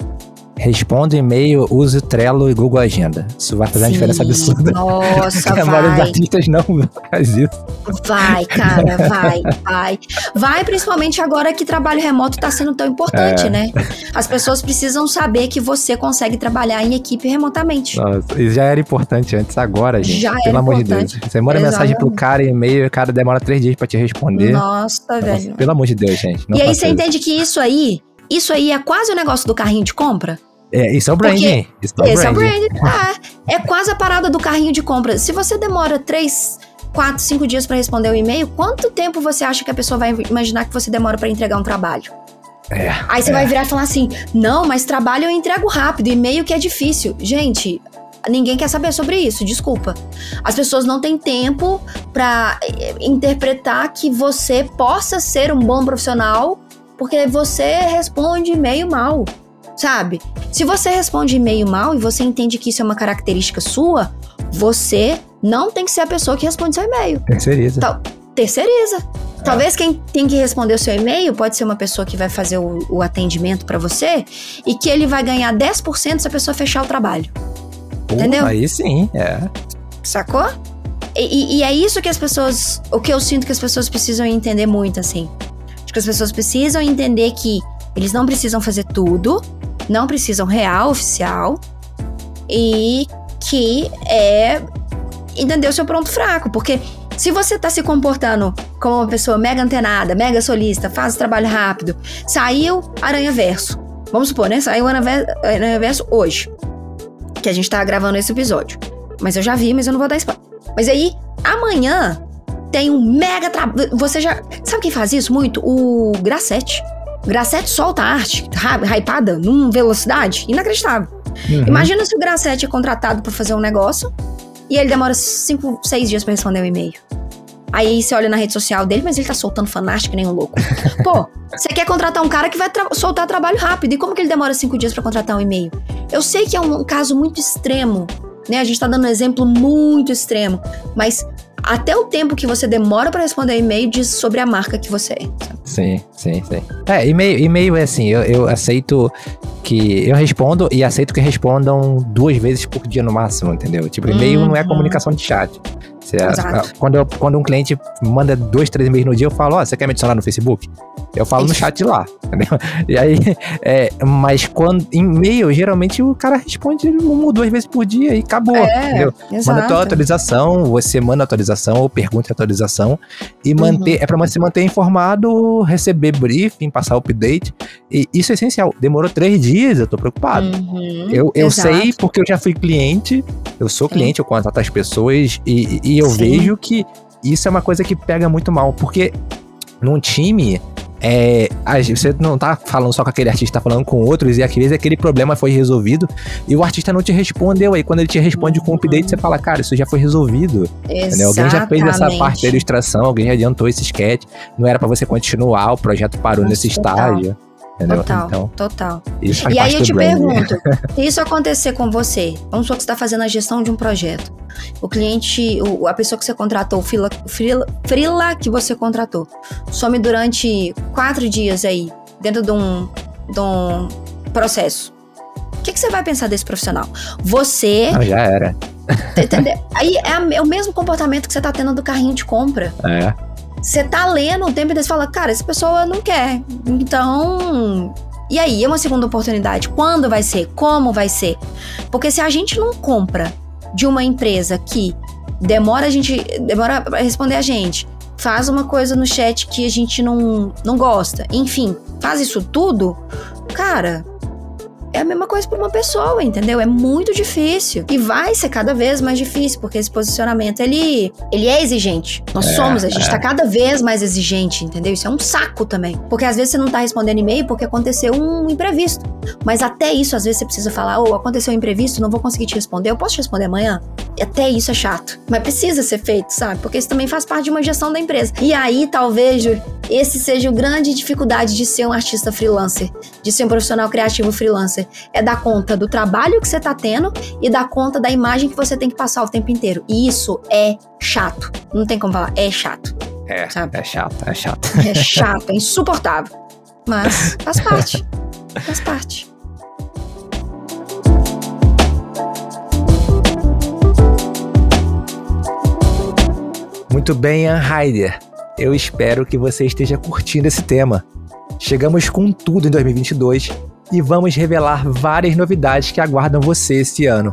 Responda e-mail, use o Trello e Google Agenda. Isso vai fazer Sim, uma diferença absurda. Nossa, vai. A maioria dos artistas não faz isso. Vai, cara, vai, vai. Vai, principalmente agora que trabalho remoto está sendo tão importante, é. né? As pessoas precisam saber que você consegue trabalhar em equipe remotamente. Nossa, isso já era importante antes, agora, gente. Já pelo amor importante. de Deus. Você manda Exatamente. mensagem pro cara, e-mail, o cara demora três dias para te responder. Nossa, Nossa, velho. Pelo amor de Deus, gente. e aí você isso. entende que isso aí isso aí é quase o negócio do carrinho de compra? É, isso é o branding. Isso é o esse branding. é o branding. Ah, é quase a parada do carrinho de compra. Se você demora três, quatro, cinco dias para responder o um e-mail, quanto tempo você acha que a pessoa vai imaginar que você demora para entregar um trabalho? É, Aí você é. vai virar e falar assim: não, mas trabalho eu entrego rápido, e-mail que é difícil. Gente, ninguém quer saber sobre isso, desculpa. As pessoas não têm tempo para eh, interpretar que você possa ser um bom profissional porque você responde e-mail mal, sabe? Se você responde e-mail mal e você entende que isso é uma característica sua, você não tem que ser a pessoa que responde seu e-mail. Terceiriza. Então, terceiriza. É. Talvez quem tem que responder o seu e-mail pode ser uma pessoa que vai fazer o, o atendimento para você e que ele vai ganhar 10% se a pessoa fechar o trabalho. Pô, Entendeu? Aí sim, é. Sacou? E, e, é isso que as pessoas. O que eu sinto que as pessoas precisam entender muito, assim. Acho que as pessoas precisam entender que eles não precisam fazer tudo, não precisam real, oficial, e que é entender o seu ponto fraco. Porque se você tá se comportando como uma pessoa mega antenada, mega solista, faz o trabalho rápido, saiu Aranha Verso. Vamos supor, né? Saiu Aranha Verso hoje que a gente tá gravando esse episódio. Mas eu já vi, mas eu não vou dar spoiler. Mas aí, amanhã tem um mega trabalho. Você já. Sabe quem faz isso muito? O Grassetti. Grassetti solta arte hypada numa velocidade inacreditável. Uhum. Imagina se o Grassetti é contratado para fazer um negócio e ele demora 5, 6 dias para responder o um e-mail. Aí você olha na rede social dele, mas ele tá soltando fanático nem um louco. Pô, você quer contratar um cara que vai tra soltar trabalho rápido. E como que ele demora cinco dias para contratar um e-mail? Eu sei que é um, um caso muito extremo, né? A gente tá dando um exemplo muito extremo. Mas até o tempo que você demora para responder e-mail diz sobre a marca que você é. Sim, sim, sim. É, e-mail, e-mail é assim, eu, eu aceito que eu respondo e aceito que respondam duas vezes por dia no máximo, entendeu? Tipo, e-mail uhum. não é uhum. comunicação de chat. Você, quando, eu, quando um cliente manda dois, três e-mails no dia, eu falo, ó, oh, você quer me adicionar no Facebook? Eu falo no chat lá, entendeu? E aí, é, mas quando e-mail, geralmente o cara responde uma ou duas vezes por dia e acabou, é, entendeu? Exato. Manda tua atualização, você manda atualização ou pergunta atualização e uhum. manter, é para você manter informado, receber briefing, passar update, e isso é essencial. Demorou três dias, eu tô preocupado. Uhum. Eu, eu sei porque eu já fui cliente, eu sou cliente, eu contrato as pessoas e, e eu Sim. vejo que isso é uma coisa que pega muito mal, porque num time, é, você não tá falando só com aquele artista, tá falando com outros, e às vezes aquele problema foi resolvido e o artista não te respondeu. Aí quando ele te responde com um update, você fala, cara, isso já foi resolvido. Alguém já fez essa parte da ilustração, alguém já adiantou esse sketch, não era para você continuar, o projeto parou Nossa, nesse total. Entendeu? Total, então, total. e aí eu te pergunto, se isso acontecer com você, vamos supor que você está fazendo a gestão de um projeto. O cliente, o, a pessoa que você contratou, o frila, frila, frila que você contratou, some durante quatro dias aí, dentro de um, de um processo. O que, que você vai pensar desse profissional? Você. Não, já era. Entendeu? Aí é, é, o mesmo comportamento que você tá tendo do carrinho de compra. É. Você tá lendo um tempo e você fala, cara, essa pessoa não quer. Então. E aí, é uma segunda oportunidade. Quando vai ser? Como vai ser? Porque se a gente não compra de uma empresa que demora a gente. demora pra responder a gente, faz uma coisa no chat que a gente não, não gosta, enfim, faz isso tudo, cara, é a mesma coisa para uma pessoa, entendeu? É muito difícil e vai ser cada vez mais difícil porque esse posicionamento ele ele é exigente. Nós é, somos, a gente é. tá cada vez mais exigente, entendeu? Isso é um saco também, porque às vezes você não tá respondendo e-mail porque aconteceu um imprevisto. Mas até isso às vezes você precisa falar, ou oh, aconteceu um imprevisto, não vou conseguir te responder, eu posso te responder amanhã? Até isso é chato, mas precisa ser feito, sabe? Porque isso também faz parte de uma gestão da empresa. E aí talvez esse seja o grande dificuldade de ser um artista freelancer, de ser um profissional criativo freelancer é dar conta do trabalho que você tá tendo e dar conta da imagem que você tem que passar o tempo inteiro. E isso é chato. Não tem como falar, é chato. É, sabe? é chato, é chato. É chato, é insuportável. Mas faz parte. faz parte. Muito bem, Ann Heider. Eu espero que você esteja curtindo esse tema. Chegamos com tudo em 2022 e vamos revelar várias novidades que aguardam você esse ano.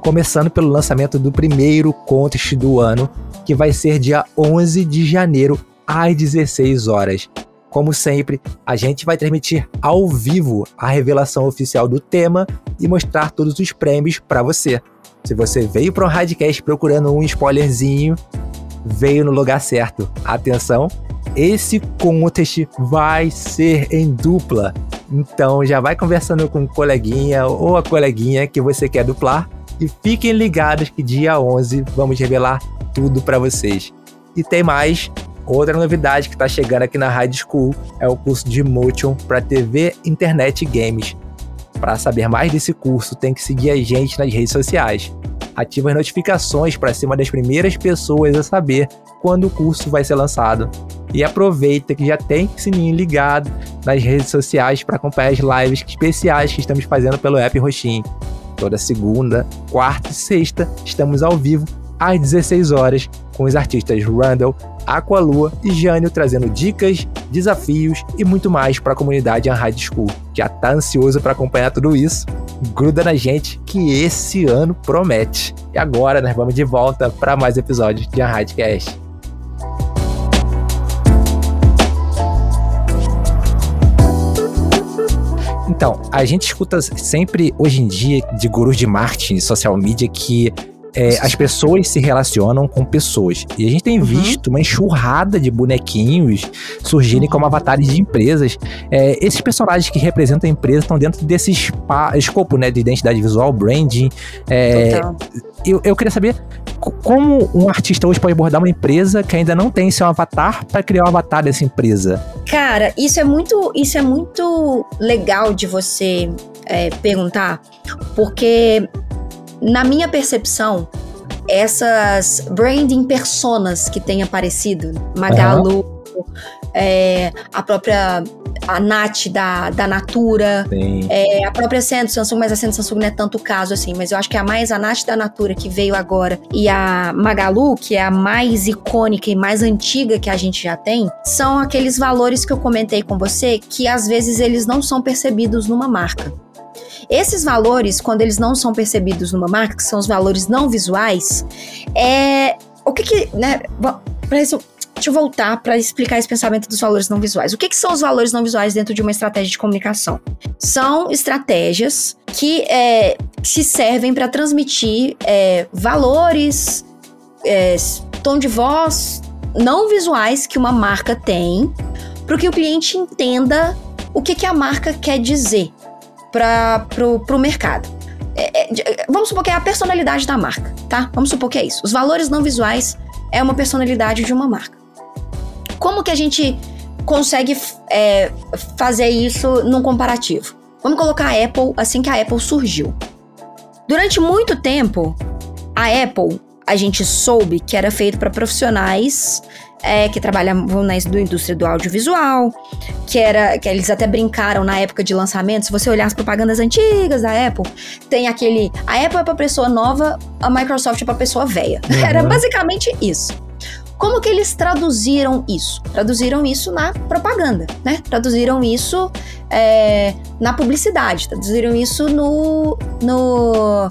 Começando pelo lançamento do primeiro contest do ano, que vai ser dia 11 de janeiro às 16 horas. Como sempre, a gente vai transmitir ao vivo a revelação oficial do tema e mostrar todos os prêmios para você. Se você veio para um Radcast procurando um spoilerzinho, veio no lugar certo. Atenção, esse contest vai ser em dupla. Então já vai conversando com o coleguinha ou a coleguinha que você quer duplar e fiquem ligados que dia 11 vamos revelar tudo para vocês. E tem mais, outra novidade que está chegando aqui na High School é o curso de Motion para TV, internet e games. Para saber mais desse curso, tem que seguir a gente nas redes sociais. Ative as notificações para ser uma das primeiras pessoas a saber quando o curso vai ser lançado. E aproveita que já tem sininho ligado nas redes sociais para acompanhar as lives especiais que estamos fazendo pelo app Roxinho. Toda segunda, quarta e sexta estamos ao vivo às 16 horas com os artistas Randall, Aqualua e Jânio trazendo dicas, desafios e muito mais para a comunidade Unhide School. Já tá ansioso para acompanhar tudo isso? Gruda na gente que esse ano promete. E agora nós vamos de volta para mais episódios de Unhidecast. Então, a gente escuta sempre hoje em dia de gurus de marketing, social media que é, as pessoas se relacionam com pessoas. E a gente tem uhum. visto uma enxurrada de bonequinhos surgirem como avatares de empresas. É, esses personagens que representam a empresa estão dentro desse escopo né, de identidade visual, branding. É, eu, eu queria saber como um artista hoje pode abordar uma empresa que ainda não tem seu avatar para criar um avatar dessa empresa? Cara, isso é muito, isso é muito legal de você é, perguntar, porque na minha percepção, essas branding personas que têm aparecido, Magalu, uhum. é, a própria a Nath da, da Natura, é, a própria Sendo Samsung, mas a Sendo Samsung não é tanto o caso assim, mas eu acho que é a mais a Nath da Natura que veio agora e a Magalu, que é a mais icônica e mais antiga que a gente já tem, são aqueles valores que eu comentei com você que às vezes eles não são percebidos numa marca. Esses valores, quando eles não são percebidos numa marca, que são os valores não visuais, é. O que que. Né, pra isso, Deixa eu voltar para explicar esse pensamento dos valores não visuais. O que, que, são os valores não visuais dentro de uma estratégia de comunicação? São estratégias que é, se servem para transmitir é, valores, é, tom de voz não visuais que uma marca tem, para que o cliente entenda o que, que a marca quer dizer para o mercado. É, é, vamos supor que é a personalidade da marca, tá? Vamos supor que é isso. Os valores não visuais é uma personalidade de uma marca. Como que a gente consegue é, fazer isso num comparativo? Vamos colocar a Apple assim que a Apple surgiu. Durante muito tempo, a Apple, a gente soube que era feito para profissionais é, que trabalhavam na indústria do audiovisual, que era que eles até brincaram na época de lançamento. Se você olhar as propagandas antigas da Apple, tem aquele a Apple é para pessoa nova, a Microsoft é para pessoa velha. Uhum. Era basicamente isso. Como que eles traduziram isso? Traduziram isso na propaganda, né? Traduziram isso é, na publicidade, traduziram isso no, no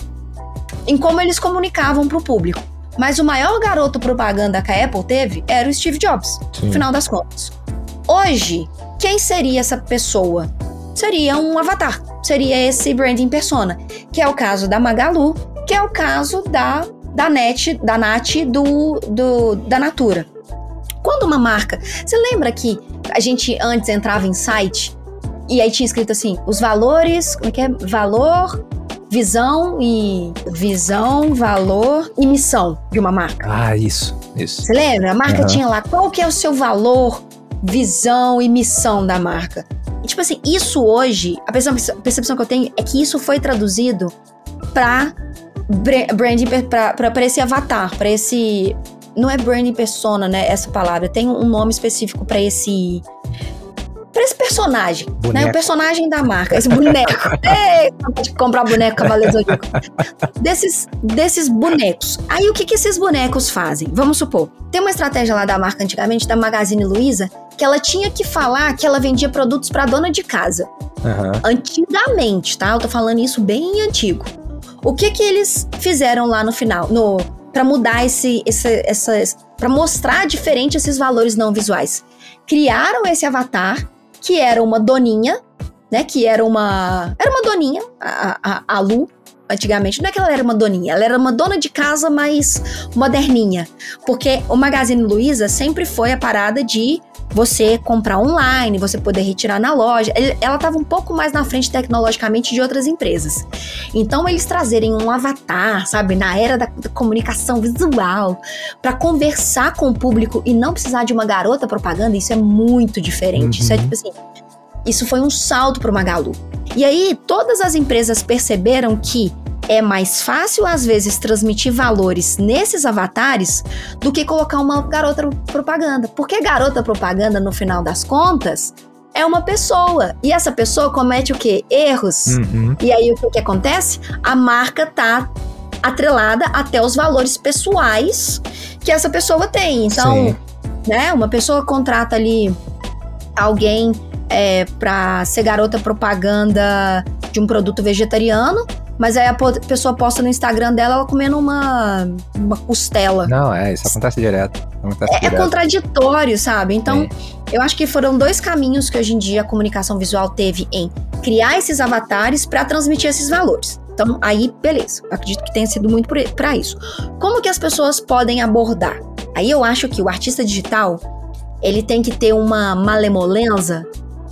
em como eles comunicavam para o público. Mas o maior garoto propaganda que a Apple teve era o Steve Jobs, Sim. no final das contas. Hoje, quem seria essa pessoa? Seria um avatar, seria esse branding persona, que é o caso da Magalu, que é o caso da da Net, da Nat do, do da Natura. Quando uma marca, você lembra que a gente antes entrava em site e aí tinha escrito assim, os valores, como é que é? Valor, visão e visão, valor e missão de uma marca. Ah, isso, isso. Você lembra? A marca uhum. tinha lá qual que é o seu valor, visão e missão da marca. E, tipo assim, isso hoje, a percepção que eu tenho é que isso foi traduzido para branding para esse avatar, para esse não é branding persona, né? Essa palavra tem um nome específico para esse esse personagem, boneco. né? O personagem da marca, esse boneco. Ei, comprar boneco Cavaleiro Zodíaco. Desses, desses bonecos. Aí o que, que esses bonecos fazem? Vamos supor, tem uma estratégia lá da marca antigamente, da Magazine Luiza, que ela tinha que falar que ela vendia produtos para dona de casa. Uhum. Antigamente, tá? Eu tô falando isso bem antigo. O que que eles fizeram lá no final, no para mudar esse, esse essa para mostrar diferente esses valores não visuais? Criaram esse avatar que era uma doninha, né? Que era uma. Era uma doninha, a, a, a Lu, antigamente. Não é que ela era uma doninha, ela era uma dona de casa mais moderninha. Porque o Magazine Luiza sempre foi a parada de você comprar online, você poder retirar na loja. Ela estava um pouco mais na frente tecnologicamente de outras empresas. Então, eles trazerem um avatar, sabe, na era da, da comunicação visual, para conversar com o público e não precisar de uma garota propaganda, isso é muito diferente. Uhum. Isso é uhum. tipo assim. Isso foi um salto para o Magalu. E aí, todas as empresas perceberam que é mais fácil, às vezes, transmitir valores nesses avatares do que colocar uma garota propaganda. Porque garota propaganda, no final das contas, é uma pessoa. E essa pessoa comete o quê? Erros. Uhum. E aí o que, que acontece? A marca tá atrelada até os valores pessoais que essa pessoa tem. Então, Sim. né, uma pessoa contrata ali alguém é, para ser garota propaganda de um produto vegetariano, mas aí a pessoa posta no Instagram dela ela comendo uma, uma costela. Não, é, isso acontece direto. Acontece é, é direto. é, contraditório, sabe? Então, é. eu acho que foram dois caminhos que hoje em dia a comunicação visual teve em criar esses avatares para transmitir esses valores. Então, aí, beleza. acredito que tenha sido muito para isso. Como que as pessoas podem abordar? Aí eu acho que o artista digital, ele tem que ter uma malemolência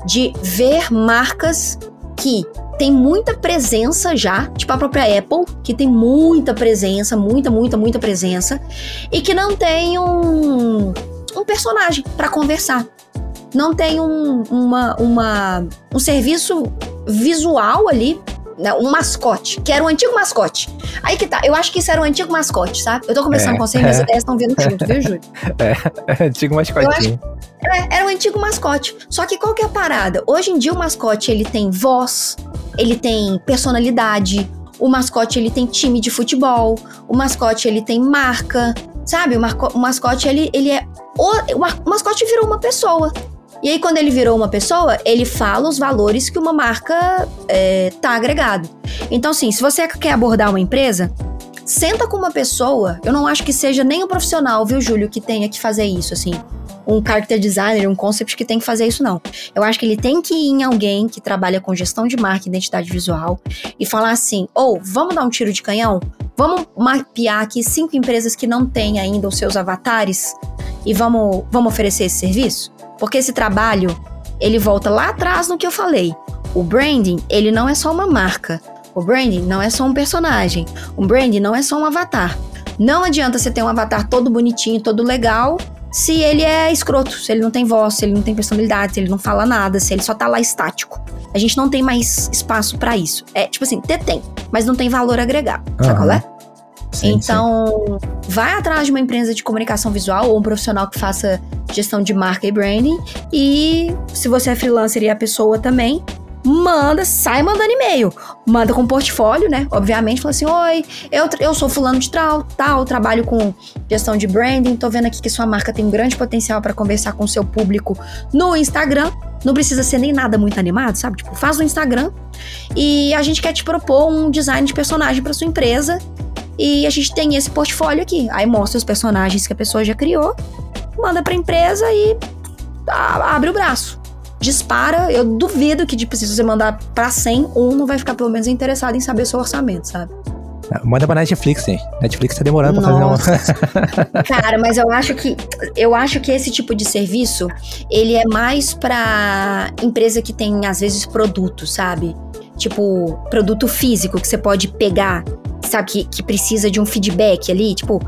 de ver marcas que tem muita presença já, tipo a própria Apple, que tem muita presença, muita, muita, muita presença, e que não tem um, um personagem para conversar. Não tem um, uma, uma, um serviço visual ali um mascote, que era o um antigo mascote. Aí que tá, eu acho que isso era o um antigo mascote, sabe? Eu tô conversando é, com você minhas é. ideias estão vindo junto, viu, Júlio? É, antigo mascotinho. É, era o um antigo mascote. Só que qual que é a parada? Hoje em dia o mascote, ele tem voz, ele tem personalidade, o mascote, ele tem time de futebol, o mascote, ele tem marca, sabe? O, o mascote, ele, ele é... O, o mascote virou uma pessoa. E aí, quando ele virou uma pessoa, ele fala os valores que uma marca é, tá agregado. Então, assim, se você quer abordar uma empresa, senta com uma pessoa. Eu não acho que seja nem um profissional, viu, Júlio, que tenha que fazer isso, assim. Um character designer, um concept que tem que fazer isso, não. Eu acho que ele tem que ir em alguém que trabalha com gestão de marca, identidade visual, e falar assim: ou oh, vamos dar um tiro de canhão? Vamos mapear aqui cinco empresas que não têm ainda os seus avatares e vamos, vamos oferecer esse serviço? Porque esse trabalho, ele volta lá atrás no que eu falei. O branding, ele não é só uma marca. O branding não é só um personagem. O branding não é só um avatar. Não adianta você ter um avatar todo bonitinho, todo legal, se ele é escroto, se ele não tem voz, se ele não tem personalidade, se ele não fala nada, se ele só tá lá estático. A gente não tem mais espaço para isso. É tipo assim, ter tem, mas não tem valor agregado. Uhum. Sabe qual é? Sim, então, sim. vai atrás de uma empresa de comunicação visual ou um profissional que faça gestão de marca e branding. E se você é freelancer e a pessoa também, manda, sai mandando e-mail. Manda com portfólio, né? Obviamente, fala assim: Oi, eu, eu sou fulano de tal, tal, trabalho com gestão de branding, tô vendo aqui que sua marca tem um grande potencial para conversar com seu público no Instagram. Não precisa ser nem nada muito animado, sabe? Tipo, faz no Instagram e a gente quer te propor um design de personagem para sua empresa e a gente tem esse portfólio aqui. Aí mostra os personagens que a pessoa já criou, manda pra empresa e abre o braço. Dispara, eu duvido que, tipo, se você mandar pra 100, um não vai ficar pelo menos interessado em saber o seu orçamento, sabe? Manda pra Netflix, hein? Netflix tá demorando Nossa. pra fazer uma. Cara, mas eu acho que eu acho que esse tipo de serviço ele é mais pra empresa que tem, às vezes, produtos, sabe? Tipo, produto físico que você pode pegar sabe, que, que precisa de um feedback ali. Tipo,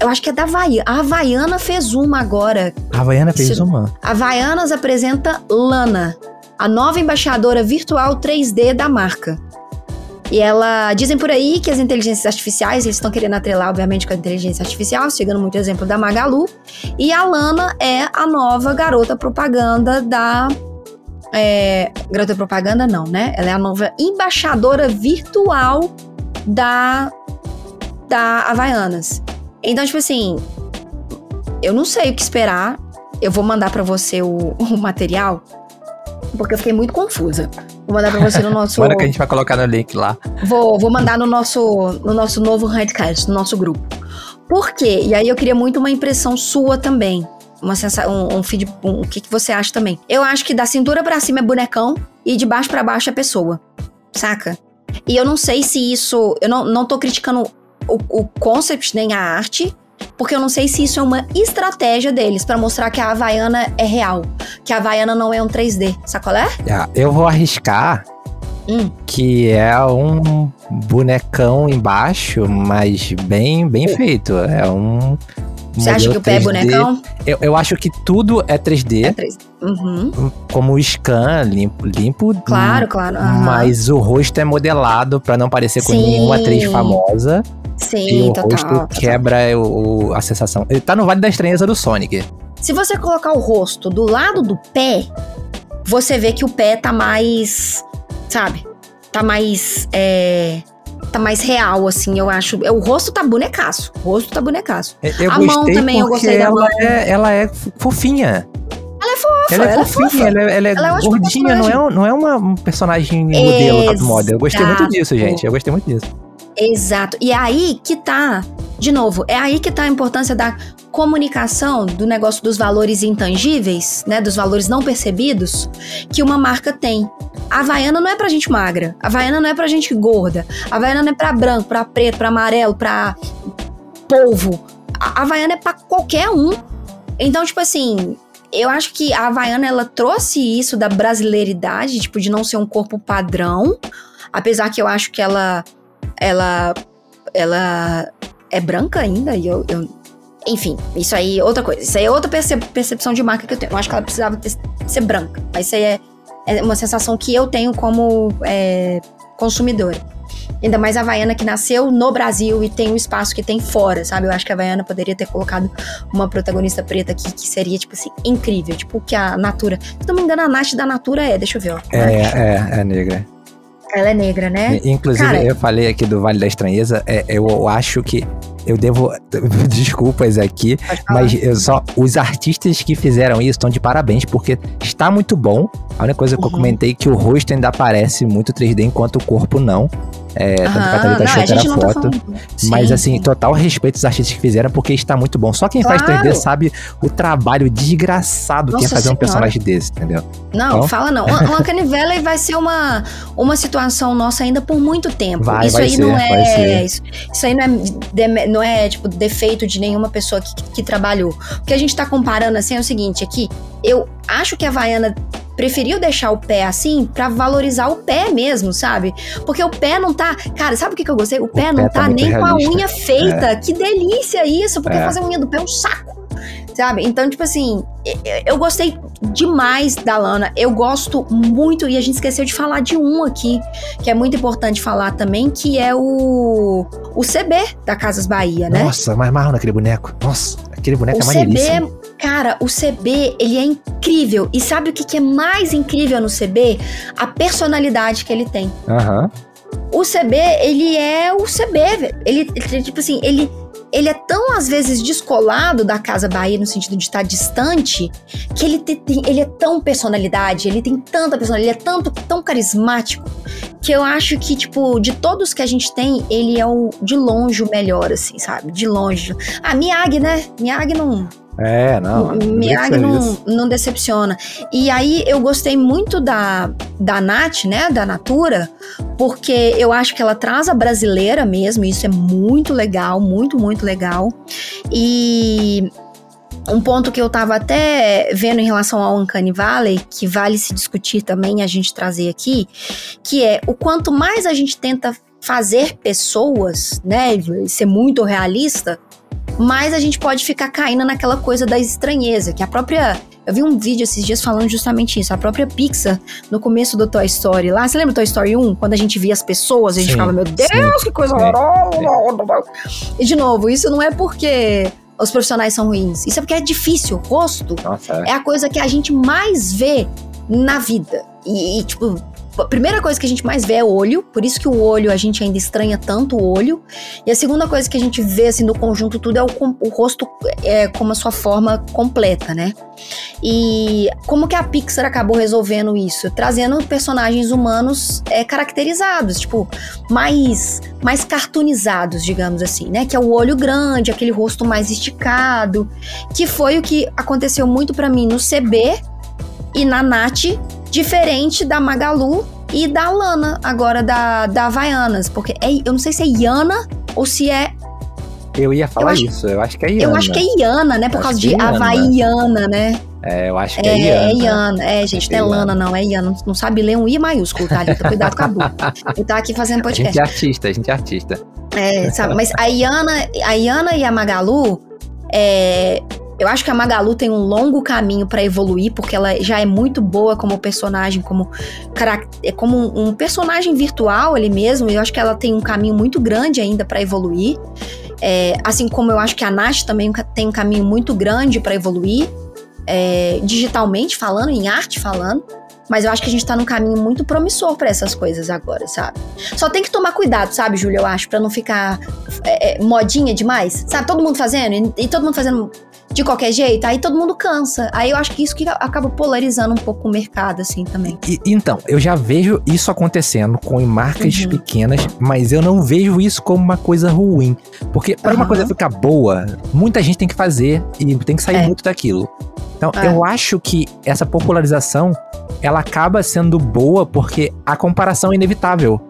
eu acho que é da Havaiana. A Havaiana fez uma agora. A Havaiana fez Se, uma? A Havaianas apresenta Lana, a nova embaixadora virtual 3D da marca. E ela dizem por aí que as inteligências artificiais, eles estão querendo atrelar, obviamente, com a inteligência artificial, chegando muito exemplo da Magalu. E a Lana é a nova garota propaganda da. É, garota propaganda, não, né? Ela é a nova embaixadora virtual da, da Havaianas. Então, tipo assim, eu não sei o que esperar. Eu vou mandar para você o, o, material, porque eu fiquei muito confusa. Vou mandar pra você no nosso. Manda que a gente vai colocar no link lá. Vou, vou mandar no nosso, no nosso novo Handcast, no nosso grupo. Por quê? E aí eu queria muito uma impressão sua também. Uma sensação, um, um feed, um, o que, que você acha também. Eu acho que da cintura para cima é bonecão e de baixo para baixo é pessoa. Saca? E eu não sei se isso. Eu não, não tô criticando o, o concept nem a arte, porque eu não sei se isso é uma estratégia deles para mostrar que a Havaiana é real, que a Havaiana não é um 3D, sacolé? É, eu vou arriscar Hum. que é um bonecão embaixo, mas bem, bem feito. É um. Você acha que o pé é 3D. bonecão? Eu, eu acho que tudo é 3D, É 3D. Uhum. como o scan limpo, limpo Claro, claro. aham. Mas o rosto é modelado pra não parecer com Sim. nenhuma atriz famosa. e Sim, o total, rosto total. quebra o, o- a sensação. Ele tá no Vale da Estranheza do Sonic. Se você colocar o rosto do lado do pé, você vê que o pé tá mais, sabe? Tá mais, é, tá mais real, assim, eu acho. O rosto tá bonecaço. O rosto tá bonecaço. Eu A mão também, eu gostei da ela mão. É, ela é fofinha. Ela é fofa, Ela é ela é fofinha, fofa. ela é, ela é Ela é gordinha, não é, não é uma um personagem modelo top model. Eu gostei muito disso, gente. Eu gostei muito disso. Exato. E é aí que tá, de novo, é aí que tá a importância da comunicação do negócio dos valores intangíveis, né, dos valores não percebidos que uma marca tem. A Havaiana não é pra gente magra, a Havaiana não é pra gente gorda, a Havaiana não é pra branco, pra preto, pra amarelo, pra polvo. A Havaiana é pra qualquer um. Então, tipo assim, eu acho que a Havaiana ela trouxe isso da brasileiridade, tipo, de não ser um corpo padrão, apesar que eu acho que ela ela ela é branca ainda e eu, eu- enfim, isso aí é outra coisa. Isso aí é outra perce- percepção de marca que eu tenho. Eu acho que ela precisava ter- ser branca. Mas isso aí é, é uma sensação que eu tenho como é, consumidora. Ainda mais a Havaiana que nasceu no Brasil e tem o espaço que tem fora, sabe? Eu acho que a Havaiana poderia ter colocado uma protagonista preta aqui que seria, tipo assim, incrível. Tipo que a Natura. Se não me engano, a Nath da Natura é, deixa eu ver, ó. É, é, é negra. Ela é negra, né? Inclusive, Cara- eu falei aqui do Vale da Estranheza, é, eu acho que eu devo. Desculpas aqui, mas eu só. Os artistas que fizeram isso estão de parabéns, porque está muito bom. A única coisa que eu Uhum. comentei é que o rosto ainda parece muito 3D, enquanto o corpo não. É, tanto que a Thalita achou a que era tá foto. falando. Mas Sim, assim, sim. total respeito aos artistas que fizeram, porque está muito bom. Só quem faz 3D Claro. sabe o trabalho desgraçado que é Nossa fazer um Senhora. personagem desse, entendeu? Não, Então? fala não. O Uncanny Valley vai ser uma, uma situação nossa ainda por muito tempo. Vai, isso vai aí ser, não é. Isso, isso aí não é, não é, tipo, defeito de nenhuma pessoa que, que trabalhou. O que a gente tá comparando assim é o seguinte: aqui, eu acho que a Havaiana preferiu deixar o pé assim pra valorizar o pé mesmo, sabe? Porque o pé não tá. Cara, sabe o que, que eu gostei? O, pé, não tá tá, nem com a realista. unha feita. Que delícia isso, porque É. fazer unha do pé é um saco. Sabe? Então, tipo assim, eu- gostei demais da Lana. Eu gosto muito, e a gente esqueceu de falar de um aqui, que é muito importante falar também, que é o, o CB da Casas Bahia, né? Nossa, mais marrom naquele boneco. Nossa, aquele boneco O é maneiríssimo. CB, cara, o CB, ele é incrível. E sabe o que, que é mais incrível no CB? A personalidade que ele tem. Aham. O CB, ele é o CB, velho. Ele, ele, tipo assim, ele, ele é tão, às vezes, descolado da Casa Bahia, no sentido de estar distante, que ele, te- tem, ele é tão personalidade, ele tem tanta personalidade, ele é tanto, tão carismático, que eu acho que, tipo, de todos que a gente tem, ele é o, de longe, o melhor, assim, sabe? De longe. Ah, Miyagi, né? Miyagi não, É, não. Miyagi não. não, decepciona. E aí eu gostei muito da, da Nath, né? Da Natura, porque eu acho que ela traz a brasileira mesmo. Isso é muito legal, muito, muito legal. E um ponto que eu tava até vendo em relação ao Uncanny Valley, que vale se discutir também, a gente trazer aqui, que é o quanto mais a gente tenta fazer pessoas, né, e ser muito realista, mais a gente pode ficar caindo naquela coisa da estranheza, que a própria. Eu vi um vídeo esses dias falando justamente isso. A própria Pixar, no começo do Toy Story lá, você lembra do Toy Story 1? Quando a gente via as pessoas, a gente Sim, ficava, meu Deus, sim. que coisa horrorosa. E de novo, isso não é porque os profissionais são ruins. Isso é porque é difícil. Rosto Nossa, é a coisa que a gente mais vê na vida. E, e, tipo, a primeira coisa que a gente mais vê é o olho, por isso que o olho a gente ainda estranha tanto o olho. E a segunda coisa que a gente vê assim no conjunto tudo é o, o rosto é, como a sua forma completa, né? E como que a Pixar acabou resolvendo isso? Trazendo personagens humanos é, caracterizados, tipo, mais, mais cartoonizados, digamos assim, né? Que é o olho grande, aquele rosto mais esticado, que foi o que aconteceu muito pra mim no CB e na Nath, diferente da Magalu e da Lana, agora da, da Havaianas, porque é, eu não sei se é Iana ou se é Eu ia falar eu acho, isso, eu acho que é Iana. Eu acho que é Iana, né? Por causa de é Havaiana, né? É, eu acho que é, é Iana. É Iana, é, gente, não é Lana, não, é Iana. Não sabe ler um I maiúsculo, tá? Cuidado com a Bu. Ele tá aqui fazendo podcast. A gente é artista, a gente é artista. É, sabe? Mas a Iana, a Iana e a Magalu, é, eu acho que a Magalu tem um longo caminho para evoluir, porque ela já é muito boa como personagem, como, é como um personagem virtual ali mesmo. Eu acho que ela tem um caminho muito grande ainda para evoluir. É, assim como eu acho que a Nath também tem um caminho muito grande para evoluir, é, digitalmente falando, em arte falando. Mas eu acho que a gente tá num caminho muito promissor para essas coisas agora, sabe? Só tem que tomar cuidado, sabe, Júlia, eu acho, para não ficar é, é, modinha demais. Sabe, todo mundo fazendo e, e todo mundo fazendo de qualquer jeito, aí todo mundo cansa. Aí eu acho que isso que acaba polarizando um pouco o mercado, assim, também. E, então, eu já vejo isso acontecendo com marcas uhum. pequenas, mas eu não vejo isso como uma coisa ruim. Porque para uhum. uma coisa ficar boa, muita gente tem que fazer e tem que sair é. muito daquilo. Então, é. eu acho que essa popularização, ela acaba sendo boa porque a comparação é inevitável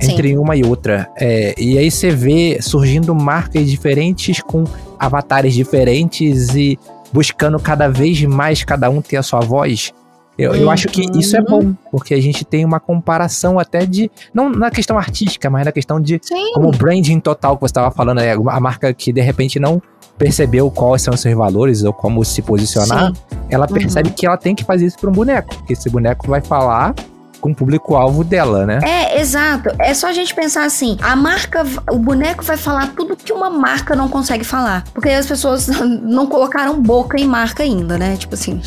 entre Sim. uma e outra. É, e aí você vê surgindo marcas diferentes com avatares diferentes e buscando cada vez mais cada um ter a sua voz. Eu, uhum. eu acho que isso é bom, porque a gente tem uma comparação até de. Não na questão artística, mas na questão de. Sim. Como branding total que você estava falando, é a marca que de repente não percebeu quais são os seus valores ou como se posicionar, Sim. ela percebe uhum. que ela tem que fazer isso para um boneco, porque esse boneco vai falar com o público-alvo dela, né? É, exato. É só a gente pensar assim: a marca, o boneco vai falar tudo que uma marca não consegue falar. Porque as pessoas não colocaram boca em marca ainda, né? Tipo assim,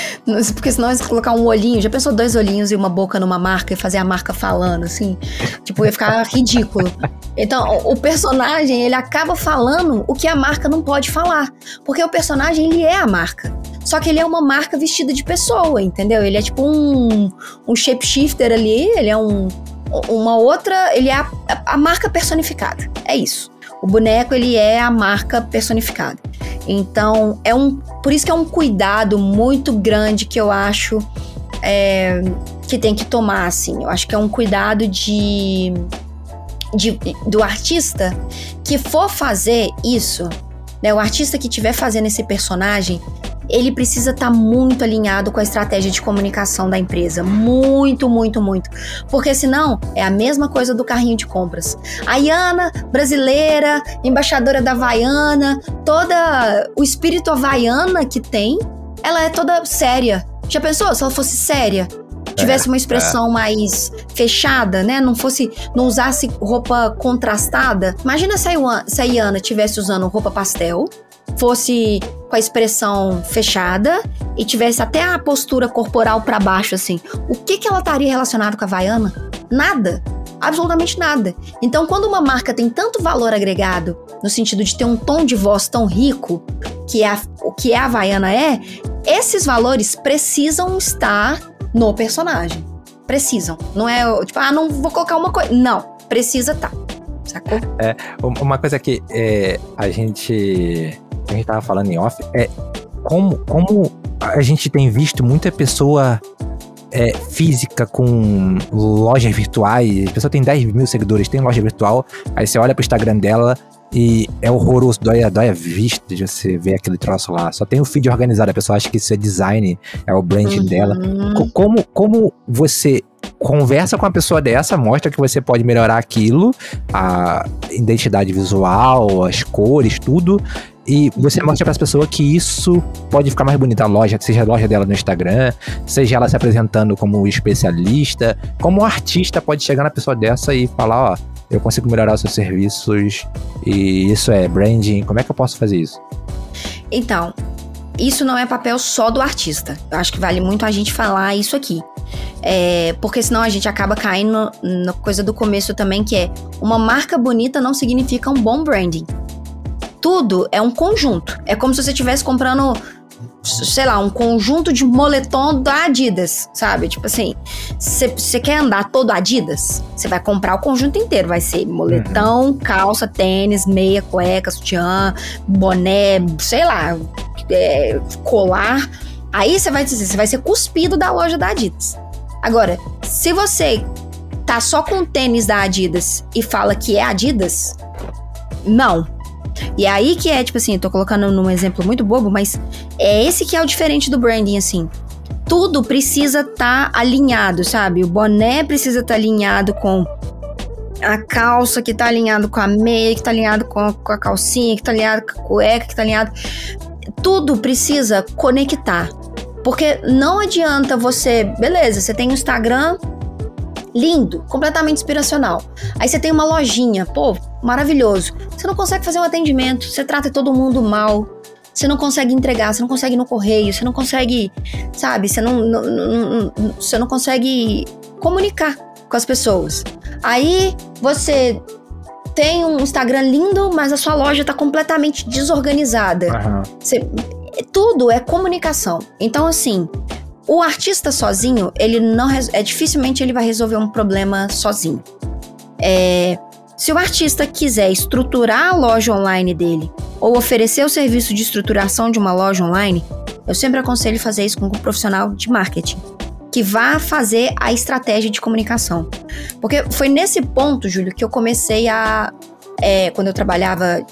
porque senão eles colocar um olhinho, já pensou dois olhinhos e uma boca numa marca e fazer a marca falando, assim? Tipo, ia ficar ridículo. Então, o personagem, ele acaba falando o que a marca não pode falar. Porque o personagem, ele é a marca. Só que ele é uma marca vestida de pessoa, entendeu? Ele é tipo um, um shapeshifter ali, ele é um, uma outra. Ele é a, a, marca personificada. É isso. O boneco, ele é a marca personificada. Então, é um. Por isso que é um cuidado muito grande que eu acho é, que tem que tomar, assim. Eu acho que é um cuidado de, de do artista que for fazer isso, né? O artista que estiver fazendo esse personagem, ele precisa estar tá muito alinhado com a estratégia de comunicação da empresa. Muito, muito, muito. Porque senão é a mesma coisa do carrinho de compras. A Iana, brasileira, embaixadora da Havaiana, toda o espírito havaiana que tem, ela é toda séria. Já pensou se ela fosse séria? tivesse uma é, expressão é. mais fechada, né? Não fosse, não usasse roupa contrastada. Imagina se a, se a Iana tivesse usando roupa pastel, fosse com a expressão fechada e tivesse até a postura corporal para baixo, assim, o que, que ela estaria relacionado com a Havaiana? Nada. Absolutamente nada. Então, quando uma marca tem tanto valor agregado, no sentido de ter um tom de voz tão rico, que é o que a Havaiana é, esses valores precisam estar no personagem. Precisam. Não é tipo, ah, não vou colocar uma coisa. Não, precisa estar. Tá. Sacou? É, uma coisa que é, a gente a gente tava falando em off, é como, como a gente tem visto muita pessoa é, física com lojas virtuais. A pessoa tem 10 mil seguidores, tem loja virtual. Aí você olha pro Instagram dela e é horroroso, dói, dói a vista de você ver aquele troço lá. Só tem o feed organizado, a pessoa acha que isso é design, é o branding uhum. dela. Como, como você conversa com a pessoa dessa, mostra que você pode melhorar aquilo, a identidade visual, as cores, tudo, e você mostra para as pessoas que isso pode ficar mais bonita a loja, seja a loja dela no Instagram, seja ela se apresentando como especialista, como um artista pode chegar na pessoa dessa e falar, ó, eu consigo melhorar os seus serviços e isso é branding, como é que eu posso fazer isso? Então, isso não é papel só do artista. Eu acho que vale muito a gente falar isso aqui. É, porque senão a gente acaba caindo na coisa do começo também, que é uma marca bonita não significa um bom branding tudo é um conjunto. É como se você estivesse comprando sei lá, um conjunto de moletom da Adidas, sabe? Tipo assim, você quer andar todo Adidas? Você vai comprar o conjunto inteiro. Vai ser moletão, uhum. calça, tênis, meia, cueca, sutiã, boné, sei lá, é, colar. Aí você vai dizer, você vai ser cuspido da loja da Adidas. Agora, se você tá só com tênis da Adidas e fala que é Adidas, não. E aí que é, tipo assim, tô colocando num exemplo muito bobo, mas é esse que é o diferente do branding, assim. Tudo precisa estar tá alinhado, sabe? O boné precisa estar tá alinhado com a calça, que tá alinhado com a meia, que tá alinhado com a, com a calcinha, que tá alinhado com a cueca, que tá alinhado. Tudo precisa conectar. Porque não adianta você. Beleza, você tem um Instagram lindo, completamente inspiracional. Aí você tem uma lojinha, pô, maravilhoso. Você não consegue fazer um atendimento, você trata todo mundo mal. Você não consegue entregar, você não consegue ir no correio, você não consegue, sabe, você não, não, não, não você não consegue comunicar com as pessoas. Aí você tem um Instagram lindo, mas a sua loja está completamente desorganizada. Uhum. Você, tudo é comunicação. Então, assim, o artista sozinho, ele não é dificilmente ele vai resolver um problema sozinho. É, se o artista quiser estruturar a loja online dele ou oferecer o serviço de estruturação de uma loja online, eu sempre aconselho fazer isso com um profissional de marketing que vá fazer a estratégia de comunicação. Porque foi nesse ponto, Júlio, que eu comecei a. É, quando eu trabalhava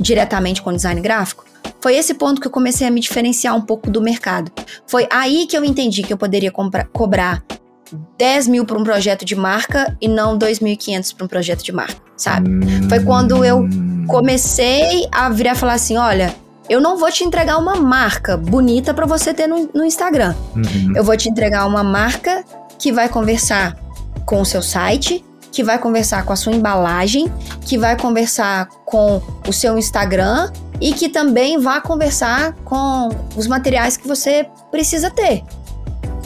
diretamente com design gráfico, foi esse ponto que eu comecei a me diferenciar um pouco do mercado. Foi aí que eu entendi que eu poderia cobrar 10 mil para um projeto de marca e não 2.500 para um projeto de marca, sabe? Hum. Foi quando eu comecei a virar e falar assim: olha, eu não vou te entregar uma marca bonita para você ter no, no Instagram. Uhum. Eu vou te entregar uma marca que vai conversar com o seu site, que vai conversar com a sua embalagem, que vai conversar com o seu Instagram e que também vai conversar com os materiais que você precisa ter.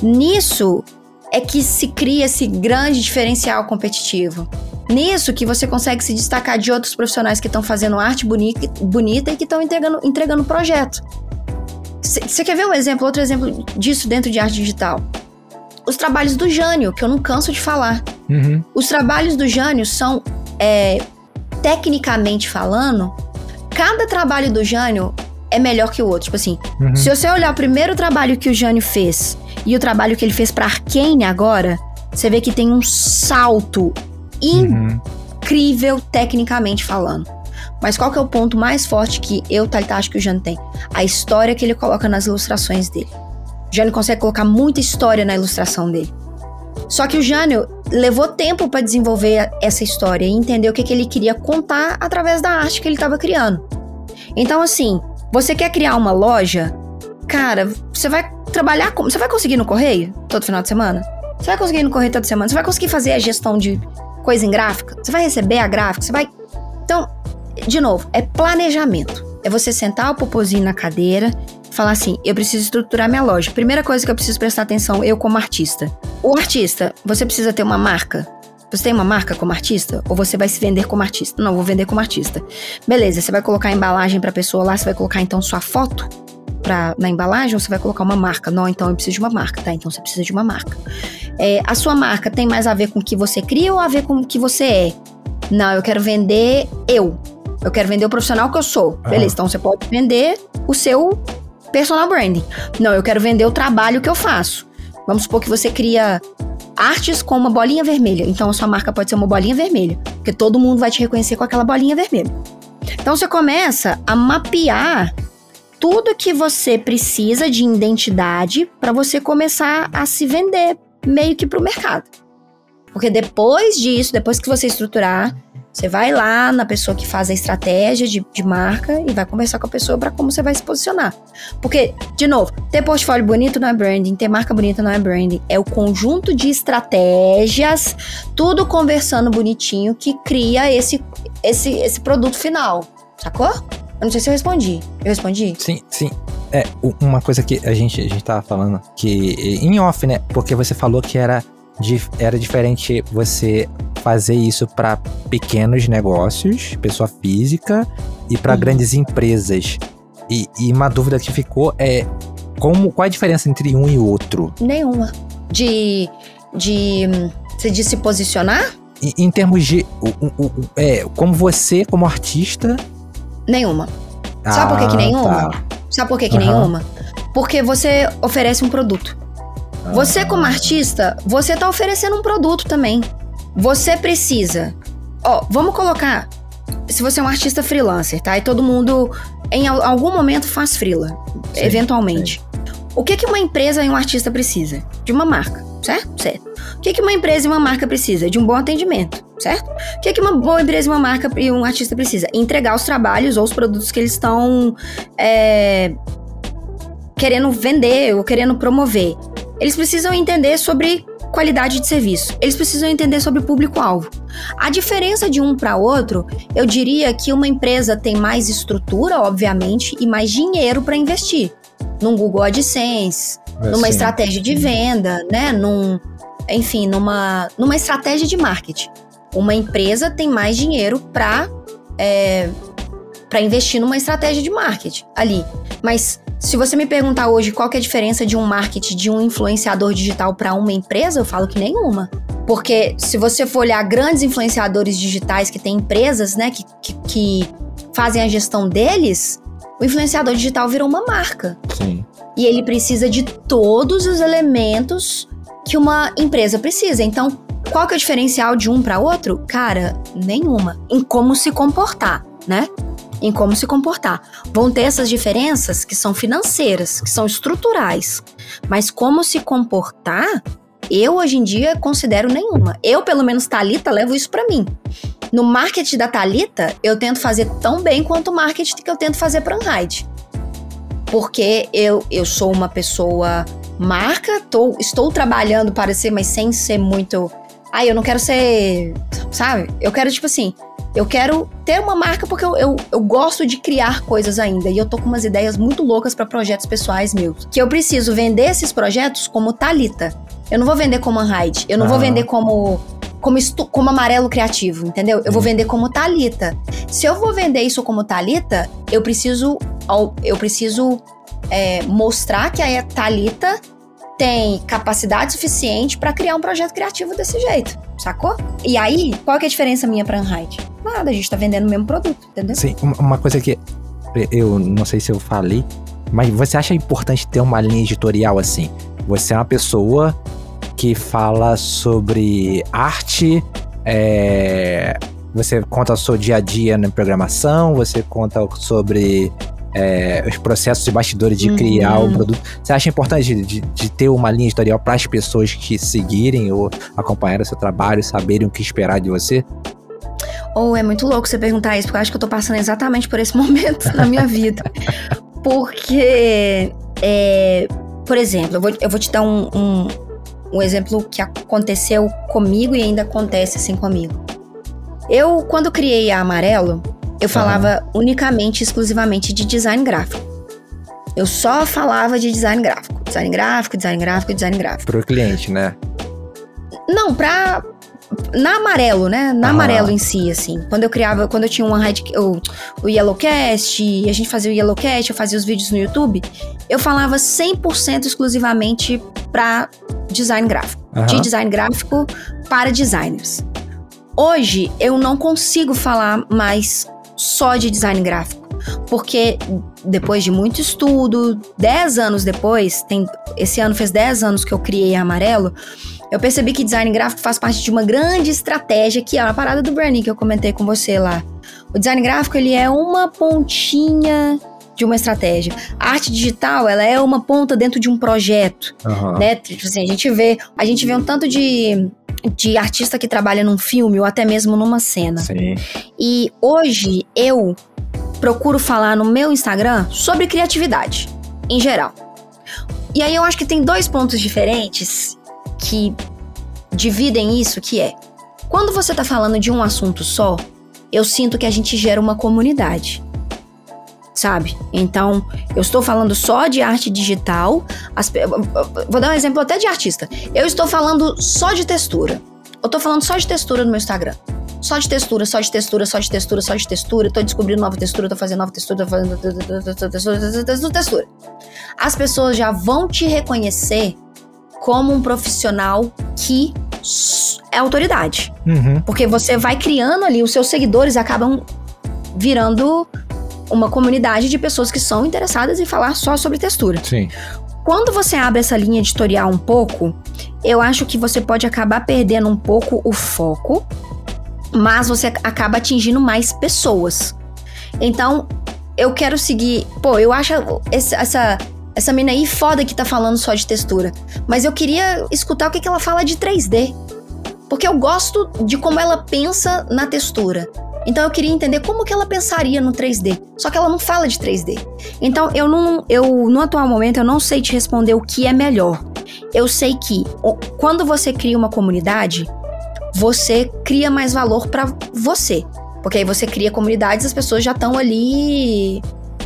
Nisso é que se cria esse grande diferencial competitivo. Nisso que você consegue se destacar de outros profissionais que estão fazendo arte bonita, bonita e que estão entregando, entregando projeto. Você quer ver um exemplo, outro exemplo disso dentro de arte digital? Os trabalhos do Jânio, que eu não canso de falar. Uhum. Os trabalhos do Jânio são, é, tecnicamente falando, cada trabalho do Jânio é melhor que o outro. Tipo assim, uhum. se você olhar o primeiro trabalho que o Jânio fez e o trabalho que ele fez para Arkane agora, você vê que tem um salto Uhum. incrível tecnicamente falando. Mas qual que é o ponto mais forte que eu, Thalita, acho que o Jânio tem? A história que ele coloca nas ilustrações dele. O Jânio consegue colocar muita história na ilustração dele. Só que o Jânio levou tempo para desenvolver essa história e entender o que, que ele queria contar através da arte que ele estava criando. Então, assim, você quer criar uma loja? Cara, você vai trabalhar como? Você vai conseguir no correio todo final de semana? Você vai conseguir no correio toda semana? Você vai conseguir fazer a gestão de coisa em gráfica? Você vai receber a gráfica? Você vai. Então, de novo, é planejamento. É você sentar o popozinho na cadeira falar assim: eu preciso estruturar minha loja. Primeira coisa que eu preciso prestar atenção, eu como artista. O artista, você precisa ter uma marca? Você tem uma marca como artista? Ou você vai se vender como artista? Não, vou vender como artista. Beleza, você vai colocar a embalagem pra pessoa lá, você vai colocar então sua foto pra, na embalagem ou você vai colocar uma marca? Não, então eu preciso de uma marca, tá? Então você precisa de uma marca. É, a sua marca tem mais a ver com o que você cria ou a ver com o que você é? Não, eu quero vender eu. Eu quero vender o profissional que eu sou. Uhum. Beleza, então você pode vender o seu personal branding. Não, eu quero vender o trabalho que eu faço. Vamos supor que você cria artes com uma bolinha vermelha. Então a sua marca pode ser uma bolinha vermelha, porque todo mundo vai te reconhecer com aquela bolinha vermelha. Então você começa a mapear tudo que você precisa de identidade para você começar a se vender meio que para o mercado. Porque depois disso, depois que você estruturar, você vai lá na pessoa que faz a estratégia de, de marca e vai conversar com a pessoa para como você vai se posicionar. Porque, de novo, ter portfólio bonito não é branding, ter marca bonita não é branding. É o conjunto de estratégias, tudo conversando bonitinho, que cria esse, esse, esse produto final. Sacou? Eu não sei se eu respondi. Eu respondi? Sim, sim. É, uma coisa que a gente, a gente tava falando, que em off, né? Porque você falou que era, era diferente você fazer isso para pequenos negócios, pessoa física, e para uhum. grandes empresas. E, e, uma dúvida que ficou é como, qual a diferença entre um e outro? Nenhuma. De. de. Você disse se posicionar? Em, em termos de. O, o, o, é, como você, como artista, Nenhuma. Ah, Sabe por que, que ah, nenhuma? Tá. Sabe por que, que uhum. nenhuma? Porque você oferece um produto. Você, como artista, você tá oferecendo um produto também. Você precisa. Ó, vamos colocar se você é um artista freelancer, tá? E todo mundo em algum momento faz freela, sim, eventualmente. Sim. O que que uma empresa e um artista precisa? De uma marca, certo? Certo. O que que uma empresa e uma marca precisa? De um bom atendimento, certo? O que que uma boa empresa e uma marca e um artista precisa? Entregar os trabalhos ou os produtos que eles estão é, querendo vender ou querendo promover. Eles precisam entender sobre qualidade de serviço. Eles precisam entender sobre público-alvo. A diferença de um para outro, eu diria que uma empresa tem mais estrutura, obviamente, e mais dinheiro para investir num Google AdSense, é numa estratégia de venda, né? Num, enfim, numa, numa estratégia de marketing. Uma empresa tem mais dinheiro para é, para investir numa estratégia de marketing ali. Mas se você me perguntar hoje qual é a diferença de um marketing de um influenciador digital para uma empresa, eu falo que nenhuma. Porque se você for olhar grandes influenciadores digitais que têm empresas, né, que, que, que fazem a gestão deles, o influenciador digital virou uma marca. Sim. E ele precisa de todos os elementos que uma empresa precisa. Então, qual que é o diferencial de um para outro? Cara, nenhuma. Em como se comportar, né? Em como se comportar. Vão ter essas diferenças que são financeiras, que são estruturais. Mas como se comportar, eu hoje em dia considero nenhuma. Eu, pelo menos, Talita, levo isso para mim. No marketing da Talita, eu tento fazer tão bem quanto o marketing que eu tento fazer para Unhide. Porque eu, eu sou uma pessoa marca, tô, estou trabalhando para ser, mas sem ser muito. Ai, eu não quero ser. Sabe? Eu quero, tipo assim. Eu quero ter uma marca porque eu, eu, eu gosto de criar coisas ainda. E eu tô com umas ideias muito loucas para projetos pessoais meus. Que eu preciso vender esses projetos como Talita. Eu não vou vender como Unhide. Eu não ah. vou vender como como, estu, como amarelo criativo, entendeu? Eu vou vender como Talita. Se eu vou vender isso como Talita, eu preciso eu preciso é, mostrar que a Talita tem capacidade suficiente para criar um projeto criativo desse jeito, sacou? E aí, qual que é a diferença minha para Unhide? Nada, a gente tá vendendo o mesmo produto, entendeu? Sim, uma coisa que eu não sei se eu falei, mas você acha importante ter uma linha editorial assim? Você é uma pessoa que fala sobre arte, é, você conta o seu dia a dia na programação, você conta sobre é, os processos e bastidores de uhum. criar o produto. Você acha importante de, de, de ter uma linha editorial para as pessoas que seguirem ou acompanharem o seu trabalho, saberem o que esperar de você? Ou oh, é muito louco você perguntar isso, porque eu acho que eu tô passando exatamente por esse momento na minha vida. Porque, é, por exemplo, eu vou, eu vou te dar um, um, um exemplo que aconteceu comigo e ainda acontece assim comigo. Eu, quando criei a Amarelo, eu falava ah. unicamente, exclusivamente de design gráfico. Eu só falava de design gráfico. Design gráfico, design gráfico, design gráfico. Pro cliente, né? Não, pra. Na amarelo, né? Na amarelo em si, assim. Quando eu criava, quando eu tinha uma red, o, o Yellowcast, e a gente fazia o Yellowcast, eu fazia os vídeos no YouTube, eu falava 100% exclusivamente pra design gráfico. De design gráfico para designers. Hoje eu não consigo falar mais só de design gráfico, porque depois de muito estudo, 10 anos depois, tem, esse ano fez 10 anos que eu criei a Amarelo, eu percebi que design gráfico faz parte de uma grande estratégia que é a parada do branding que eu comentei com você lá. O design gráfico ele é uma pontinha de uma estratégia. A arte digital, ela é uma ponta dentro de um projeto, uhum. né? Tipo assim, a gente vê, a gente vê um tanto de de artista que trabalha num filme ou até mesmo numa cena. Sim. E hoje eu procuro falar no meu Instagram sobre criatividade, em geral. E aí eu acho que tem dois pontos diferentes que dividem isso, que é quando você tá falando de um assunto só, eu sinto que a gente gera uma comunidade sabe? Então, eu estou falando só de arte digital. As, vou dar um exemplo até de artista. Eu estou falando só de textura. Eu estou falando só de textura no meu Instagram. Só de textura, só de textura, só de textura, só de textura. Tô descobrindo nova textura, tô fazendo nova textura, tô fazendo textura, textura. As pessoas já vão te reconhecer como um profissional que é autoridade. Uhum. Porque você vai criando ali, os seus seguidores acabam virando uma comunidade de pessoas que são interessadas em falar só sobre textura. Sim. Quando você abre essa linha editorial um pouco, eu acho que você pode acabar perdendo um pouco o foco mas você acaba atingindo mais pessoas. Então, eu quero seguir. Pô, eu acho essa, essa mina aí foda que tá falando só de textura. Mas eu queria escutar o que, que ela fala de 3D. Porque eu gosto de como ela pensa na textura. Então eu queria entender como que ela pensaria no 3D. Só que ela não fala de 3D. Então eu não, eu no atual momento eu não sei te responder o que é melhor. Eu sei que quando você cria uma comunidade, você cria mais valor para você. Porque aí você cria comunidades, as pessoas já estão ali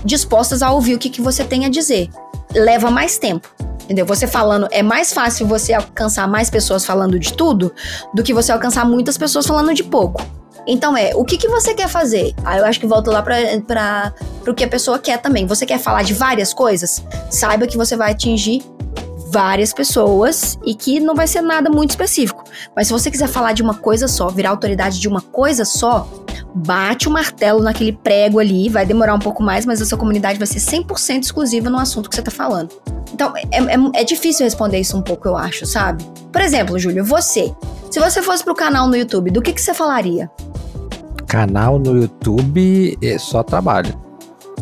dispostas a ouvir o que, que você tem a dizer. Leva mais tempo. Entendeu? Você falando, é mais fácil você alcançar mais pessoas falando de tudo do que você alcançar muitas pessoas falando de pouco. Então é, o que, que você quer fazer? Aí eu acho que volto lá para o que a pessoa quer também. Você quer falar de várias coisas? Saiba que você vai atingir várias pessoas e que não vai ser nada muito específico. Mas se você quiser falar de uma coisa só, virar autoridade de uma coisa só, bate o martelo naquele prego ali, vai demorar um pouco mais, mas a sua comunidade vai ser 100% exclusiva no assunto que você tá falando. Então, é, é, é, difícil responder isso um pouco, eu acho, sabe? Por exemplo, Júlio, você. Se você fosse pro canal no YouTube, do que, que você falaria? Canal no YouTube é só trabalho.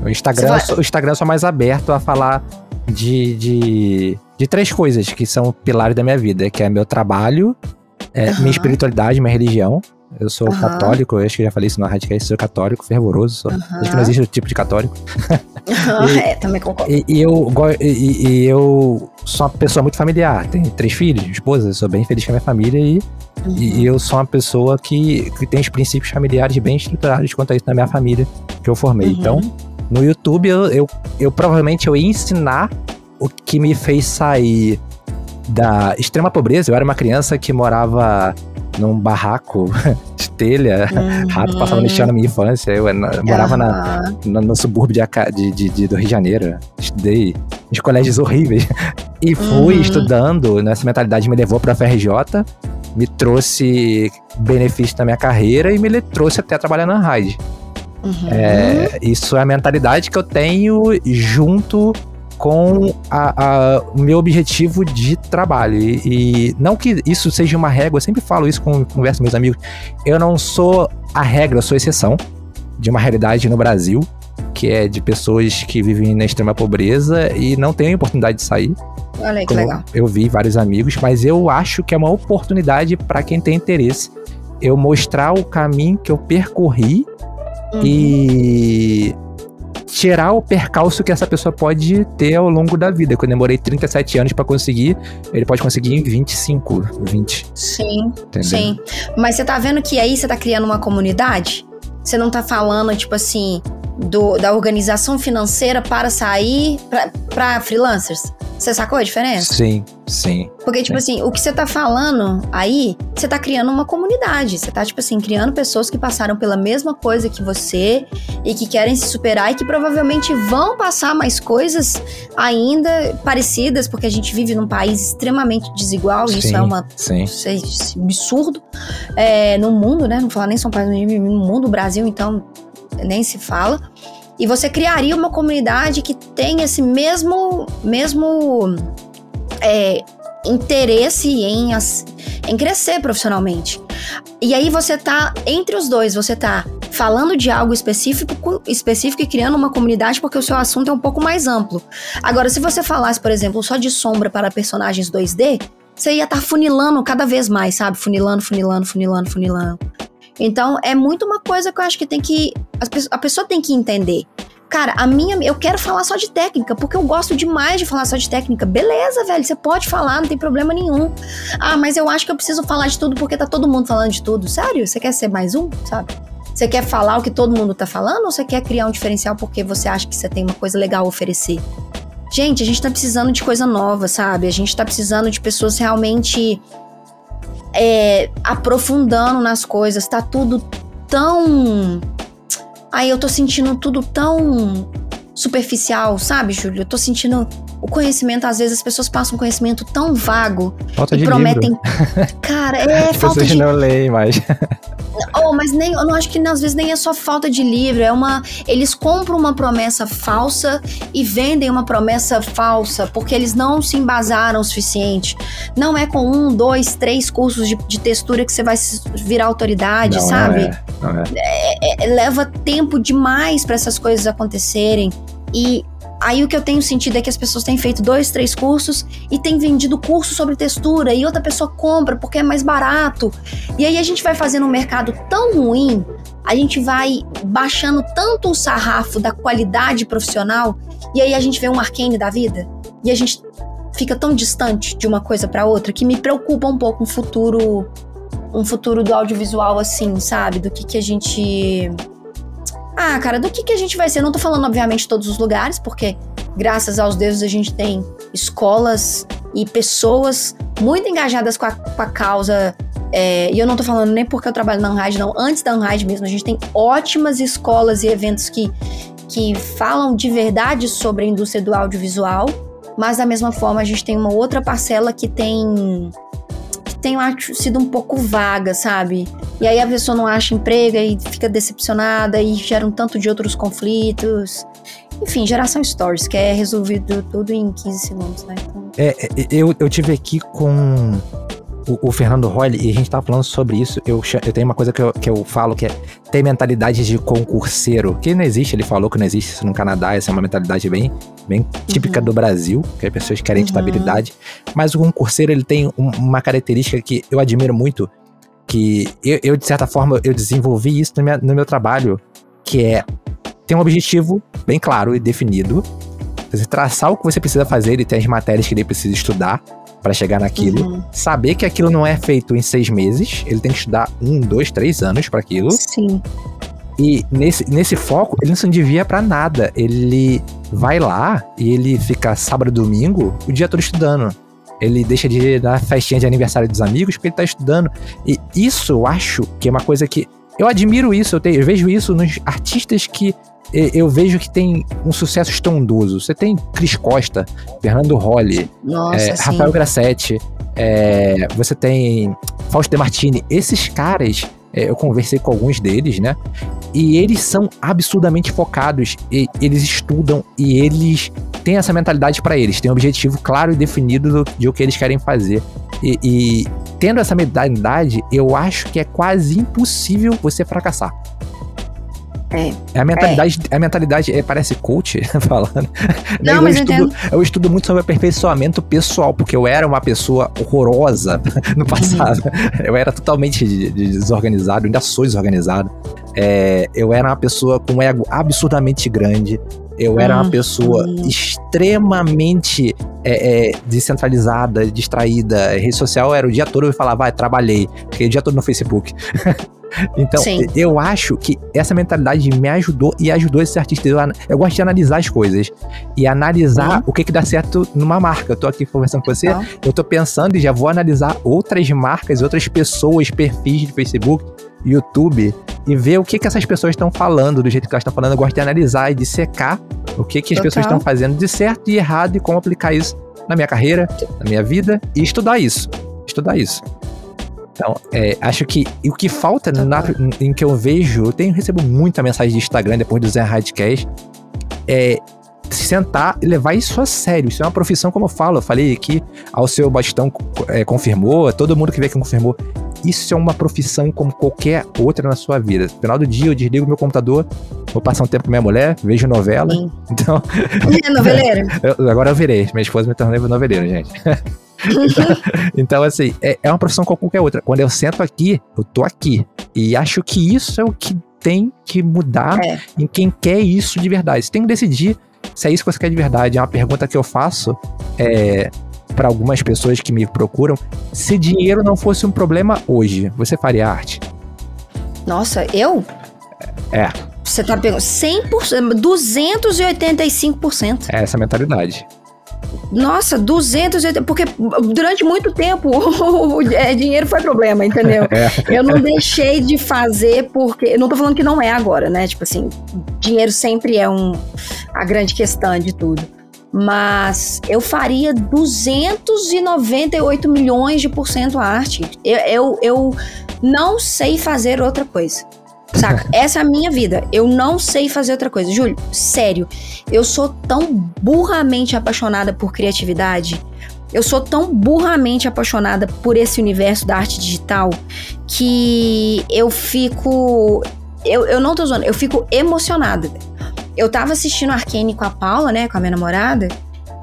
O Instagram, vai... o Instagram é só mais aberto a falar de, de de três coisas que são pilares da minha vida, que é meu trabalho, é, uhum. minha espiritualidade, minha religião. Eu sou uhum. católico, eu acho que já falei isso no Radicast, sou católico, fervoroso, sou, uhum. acho que não existe outro tipo de católico. e, é, também concordo. E, e eu, e, e, eu sou uma pessoa muito familiar, tenho três filhos, esposa, sou bem feliz com a minha família e, e eu sou uma pessoa que, que tem os princípios familiares bem estruturados quanto a isso na minha família que eu formei. Uhum. Então, no YouTube eu, eu, eu provavelmente eu ia ensinar o que me fez sair da extrema pobreza. Eu era uma criança que morava num barraco de telha, uhum. rato passava no chão na minha infância. Eu, morava uhum. na, no, no, subúrbio de, de, de, do Rio de Janeiro. Estudei em colégios horríveis. E fui uhum. estudando, nessa mentalidade me levou para a FRJ, me trouxe benefício na minha carreira e me trouxe até trabalhar na Raid. Uhum. É, isso é a mentalidade que eu tenho junto com a, a, o meu objetivo de trabalho. E, e, não que isso seja uma regra, eu sempre falo isso com converso com meus amigos. Eu não sou a regra, eu sou exceção de uma realidade no Brasil, que é de pessoas que vivem na extrema pobreza e não têm oportunidade de sair. Olha aí, que legal. Eu vi vários amigos, mas eu acho que é uma oportunidade para quem tem interesse eu mostrar o caminho que eu percorri uhum. e tirar o percalço que essa pessoa pode ter ao longo da vida. Que eu demorei 37 anos para conseguir, ele pode conseguir em 25, 20. Sim. Entendeu? Sim. Mas você tá vendo que aí você tá criando uma comunidade? Você não tá falando, tipo assim, do, da organização financeira para sair para freelancers? Você sacou a diferença? Sim, sim. Porque, tipo assim, o que você tá falando aí, você tá criando uma comunidade. Você tá, tipo assim, criando pessoas que passaram pela mesma coisa que você e que querem se superar e que provavelmente vão passar mais coisas ainda parecidas, porque a gente vive num país extremamente desigual. Sim, isso é uma. Sim. É absurdo. É, no mundo, né? Não falar nem São Paulo, no mundo, Brasil, então, nem se fala e você criaria uma comunidade que tem esse mesmo, mesmo é, interesse em, em crescer profissionalmente. E aí você tá entre os dois, você tá falando de algo específico, específico e criando uma comunidade porque o seu assunto é um pouco mais amplo. Agora, se você falasse, por exemplo, só de sombra para personagens 2D, você ia estar tá funilando cada vez mais, sabe? Funilando, funilando, funilando, funilando. Então, é muito uma coisa que eu acho que tem que. A pessoa tem que entender. Cara, a minha. Eu quero falar só de técnica, porque eu gosto demais de falar só de técnica. Beleza, velho, você pode falar, não tem problema nenhum. Ah, mas eu acho que eu preciso falar de tudo porque tá todo mundo falando de tudo. Sério? Você quer ser mais um, sabe? Você quer falar o que todo mundo tá falando ou você quer criar um diferencial porque você acha que você tem uma coisa legal a oferecer? Gente, a gente tá precisando de coisa nova, sabe? A gente tá precisando de pessoas realmente é, aprofundando nas coisas. Tá tudo tão. Aí eu tô sentindo tudo tão superficial, sabe, Júlio? Eu tô sentindo o conhecimento, às vezes as pessoas passam um conhecimento tão vago falta e de prometem. livro. Cara, é As falta de. não leem mais. Oh, mas nem, eu não acho que às vezes nem é só falta de livro, é uma. Eles compram uma promessa falsa e vendem uma promessa falsa, porque eles não se embasaram o suficiente. Não é com um, dois, três cursos de, de textura que você vai virar autoridade, Não, sabe? Não é, não é. é, leva tempo demais para essas coisas acontecerem. E aí o que eu tenho sentido é que as pessoas têm feito dois, três cursos e têm vendido curso sobre textura e outra pessoa compra porque é mais barato. E aí a gente vai fazendo um mercado tão ruim, a gente vai baixando tanto o sarrafo da qualidade profissional e aí a gente vê um arcane da vida e a gente fica tão distante de uma coisa para outra que me preocupa um pouco um futuro um futuro do audiovisual assim, sabe? Do que que a gente ah, cara, do que, que a gente vai ser? Não tô falando, obviamente, todos os lugares, porque graças aos deuses a gente tem escolas e pessoas muito engajadas com a, com a causa. é, e eu não tô falando nem porque eu trabalho na Unride, não. Antes da Unride mesmo, a gente tem ótimas escolas e eventos que, que falam de verdade sobre a indústria do audiovisual. Mas da mesma forma, a gente tem uma outra parcela que tem eu acho, sido um pouco vaga, sabe? E aí a pessoa não acha emprego e fica decepcionada e gera um tanto de outros conflitos. Enfim, geração stories, que é resolvido tudo em 15 segundos, né? Então, É, é, eu, eu tive aqui com o, o Fernando Royle e a gente tava falando sobre isso. Eu, eu tenho uma coisa que eu, que eu falo que é ter mentalidade de concurseiro, que não existe, ele falou que não existe isso no Canadá, essa é uma mentalidade bem, bem típica Uhum. do Brasil, que as pessoas querem Uhum. estabilidade. Mas o concurseiro, ele tem um- uma característica que eu admiro muito, que eu, eu, de certa forma, eu desenvolvi isso no, minha- no meu trabalho, que é ter um objetivo bem claro e definido, você traçar o que você precisa fazer e tem as matérias que ele precisa estudar para chegar naquilo. uhum. Saber que aquilo não é feito em seis meses, ele tem que estudar um, dois, três anos para aquilo. Sim. E nesse, nesse foco, ele não se desvia pra nada. Ele vai lá e ele fica sábado e domingo o dia todo estudando. Ele deixa de ir na festinha de aniversário dos amigos porque ele tá estudando. E isso eu acho que é uma coisa que. Eu admiro isso, eu, tenho- eu vejo isso nos artistas que eu vejo que tem um sucesso estrondoso. Você tem Cris Costa, Fernando Rolli, Nossa, é. Rafael Grassetti, é, você tem Fausto De Martini. Esses caras, é, eu conversei com alguns deles, né? E eles são absurdamente focados, e eles estudam e eles têm essa mentalidade para eles, têm um objetivo claro e definido do- de o que eles querem fazer. E, e tendo essa mentalidade, eu acho que é quase impossível você fracassar. É. a mentalidade, a mentalidade é, parece coach falando. Não, eu, mas eu estudo, eu estudo muito sobre aperfeiçoamento pessoal, porque eu era uma pessoa horrorosa no passado. Eu era totalmente de- de desorganizado, ainda sou desorganizado. É, eu era uma pessoa com um ego absurdamente grande. Eu era uma Hum, pessoa hum. extremamente é, é, descentralizada, distraída. Rede social era o dia todo eu falava, vai, trabalhei. Fiquei o dia todo no Facebook. Então, Sim. eu acho que essa mentalidade me ajudou e ajudou esse artista. Eu, eu gosto de analisar as coisas e analisar Uhum. o que, que dá certo numa marca. Eu tô aqui conversando com você, Então, eu tô pensando e já vou analisar outras marcas, outras pessoas, perfis de Facebook, YouTube e ver o que, que essas pessoas estão falando, do jeito que elas estão falando. Eu gosto de analisar e de secar o que, que as Total. pessoas estão fazendo de certo e errado e como aplicar isso na minha carreira, na minha vida e estudar isso. Estudar isso. Então, é, acho que o que falta na- em que eu vejo, eu tenho recebo muita mensagem de Instagram depois do Zé Radcast, é sentar e levar isso a sério. Isso é uma profissão, como eu falo, eu falei aqui, ao seu bastão é, confirmou, todo mundo que vê que confirmou. Isso é uma profissão como qualquer outra na sua vida. No final do dia, eu desligo meu computador, vou passar um tempo com minha mulher, vejo novela. Sim. Então, É noveleiro? eu- agora eu virei. Minha esposa me tornou noveleiro, gente. Então, assim, é, é uma profissão como qualquer outra. Quando eu sento aqui, eu tô aqui. E acho que isso é o que tem que mudar É. em quem quer isso de verdade. Você tem que decidir se é isso que você quer de verdade. É uma pergunta que eu faço é, para algumas pessoas que me procuram. Se dinheiro não fosse um problema hoje, você faria arte? Nossa, eu? É. Você tá pegando 100%, 285%. É essa mentalidade. Nossa, 280, porque durante muito tempo o é, dinheiro foi problema, entendeu? É. Eu não deixei de fazer porque. Não tô falando que não é agora, né? Tipo assim, dinheiro sempre é um, a grande questão de tudo. Mas eu faria 298 milhões de por cento arte. Eu, eu, eu não sei fazer outra coisa. Saca? Essa é a minha vida. Eu não sei fazer outra coisa. Júlio, sério. Eu sou tão burramente apaixonada por criatividade. Eu sou tão burramente apaixonada por esse universo da arte digital que eu fico. Eu, eu não tô zoando, eu fico emocionada. Eu tava assistindo Arcane com a Paula, né, com a minha namorada,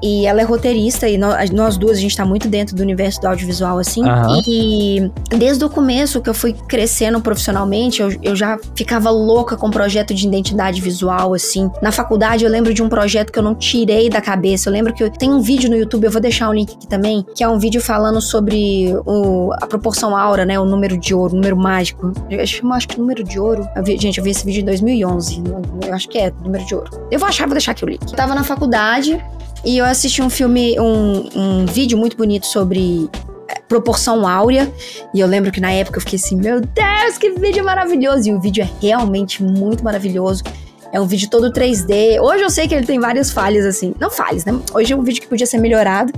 e ela é roteirista, e nós, nós, duas, a gente tá muito dentro do universo do audiovisual, assim. Uhum. E desde o começo que eu fui crescendo profissionalmente, eu, eu já ficava louca com projeto de identidade visual, assim. Na faculdade, eu lembro de um projeto que eu não tirei da cabeça. Eu lembro que eu, tem um vídeo no YouTube, eu vou deixar o link aqui também, que é um vídeo falando sobre o, a proporção aura, né? O número de ouro, o número mágico. Eu acho, acho que número de ouro. Vi, gente, eu vi esse vídeo em 2011. Eu acho que é número de ouro. Eu vou achar, vou deixar aqui o link. Eu tava na faculdade, e eu assisti um filme, um, um vídeo muito bonito sobre é, proporção áurea. E eu lembro que na época eu fiquei assim, meu Deus, que vídeo maravilhoso! E o vídeo é realmente muito maravilhoso. É um vídeo todo 3D. Hoje eu sei que ele tem várias falhas, assim. Não falhas, né? Hoje é um vídeo que podia ser melhorado.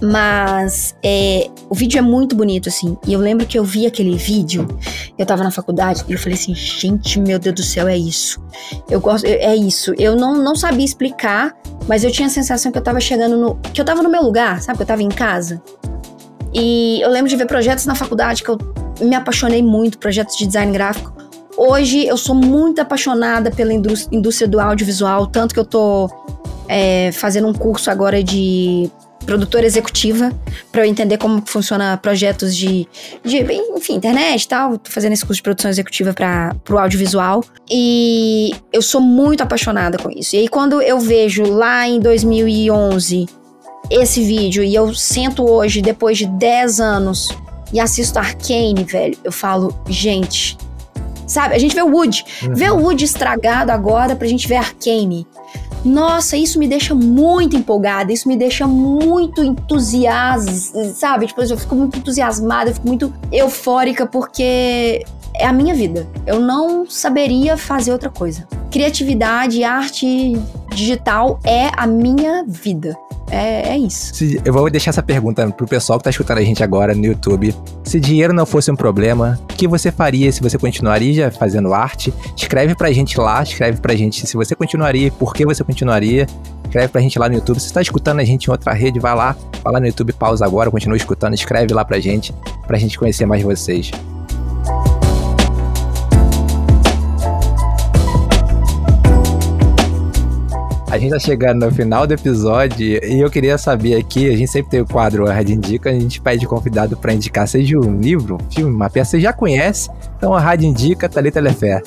Mas é, o vídeo é muito bonito, assim. E eu lembro que eu vi aquele vídeo, eu tava na faculdade, e eu falei assim, gente, meu Deus do céu, é isso. Eu gosto, é isso. Eu não, não sabia explicar, mas eu tinha a sensação que eu tava chegando no. que eu tava no meu lugar, sabe? Que eu tava em casa. E eu lembro de ver projetos na faculdade que eu me apaixonei muito, projetos de design gráfico. Hoje eu sou muito apaixonada pela indústria do audiovisual, tanto que eu tô é, fazendo um curso agora de produtora executiva, para eu entender como funciona projetos de, de enfim, internet e tal. Tô fazendo esse curso de produção executiva para o audiovisual. E eu sou muito apaixonada com isso. E aí, quando eu vejo lá em 2011 esse vídeo e eu sento hoje, depois de 10 anos, e assisto Arcane, velho, eu falo, gente. Sabe, a gente vê o Wood. Uhum. Vê o Wood estragado agora pra gente ver Arcane. Nossa, isso me deixa muito empolgada, isso me deixa muito entusiasmada, sabe? Tipo, eu fico muito entusiasmada, eu fico muito eufórica porque é a minha vida. Eu não saberia fazer outra coisa. Criatividade, arte digital é a minha vida. É, é isso. Eu vou deixar essa pergunta pro pessoal que tá escutando a gente agora no YouTube. Se dinheiro não fosse um problema, o que você faria se você continuaria fazendo arte? Escreve pra gente lá, escreve pra gente se você continuaria, por que você continuaria. Escreve pra gente lá no YouTube. Se você tá escutando a gente em outra rede, vai lá, vai lá no YouTube, pausa agora, continua escutando, escreve lá pra gente, pra gente conhecer mais vocês. A gente tá chegando no final do episódio e eu queria saber aqui, a gente sempre tem o quadro A Rádio Indica, a gente pede convidado para indicar seja um livro, filme, uma peça, você já conhece, então a Rádio Indica, Thalita Telefé.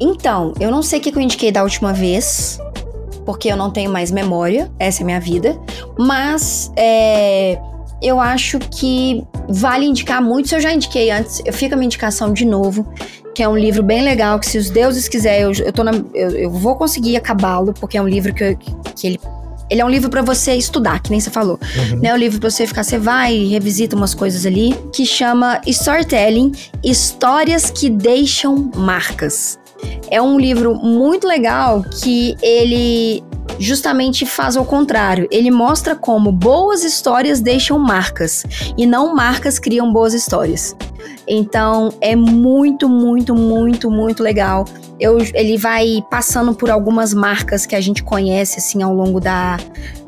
Então, eu não sei o que eu indiquei da última vez, porque eu não tenho mais memória, essa é a minha vida, mas é, eu acho que vale indicar muito, se eu já indiquei antes, eu fico a minha indicação de novo, que é um livro bem legal, que se os deuses quiserem, eu, eu, na, eu, eu vou conseguir acabá-lo, porque é um livro que, que ele ele é um livro para você estudar, que nem você falou. Uhum. Né? É um livro pra você ficar, você vai e revisita umas coisas ali, que chama Storytelling Histórias que Deixam Marcas. É um livro muito legal que ele justamente faz o contrário. Ele mostra como boas histórias deixam marcas e não marcas criam boas histórias. Então é muito, muito, muito, muito legal. Eu, ele vai passando por algumas marcas que a gente conhece assim ao longo da,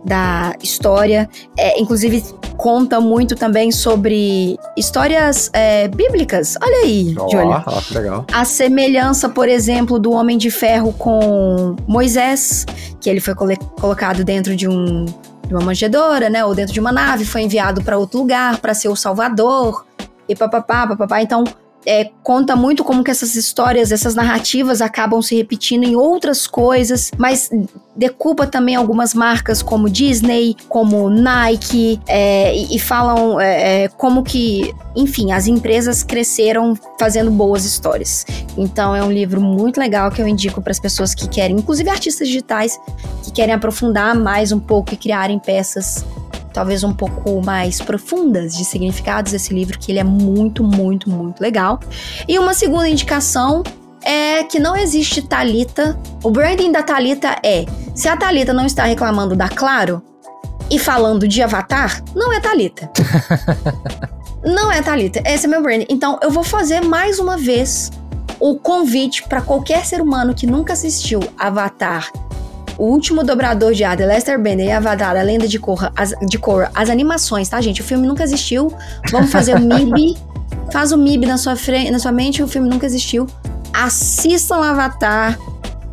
da história. É, inclusive conta muito também sobre histórias é, bíblicas. Olha aí, oh, Júlia. Oh, legal. A semelhança, por exemplo, do Homem de Ferro com Moisés, que ele foi colocado dentro de um de uma manjedoura, né, ou dentro de uma nave, foi enviado para outro lugar para ser o salvador e papapá, papapá. Então, é, conta muito como que essas histórias, essas narrativas acabam se repetindo em outras coisas, mas decupa também algumas marcas como Disney, como Nike, é, e, falam é, é, como que, enfim, as empresas cresceram fazendo boas histórias. Então é um livro muito legal que eu indico para as pessoas que querem, inclusive artistas digitais, que querem aprofundar mais um pouco e criarem peças talvez um pouco mais profundas de significados esse livro, que ele é muito, muito, muito legal. E uma segunda indicação é que não existe Talita. O branding da Talita é: se a Talita não está reclamando da Claro e falando de Avatar, não é Talita. não é Talita. Esse é meu branding. Então eu vou fazer mais uma vez o convite para qualquer ser humano que nunca assistiu Avatar o Último Dobrador de Ada, Lester Bender e Avatar, A Lenda de Korra, as, de Korra, as animações, tá, gente? O filme nunca existiu. Vamos fazer o MIB. Faz o MIB na sua, frente, na sua mente, o filme nunca existiu. Assistam Avatar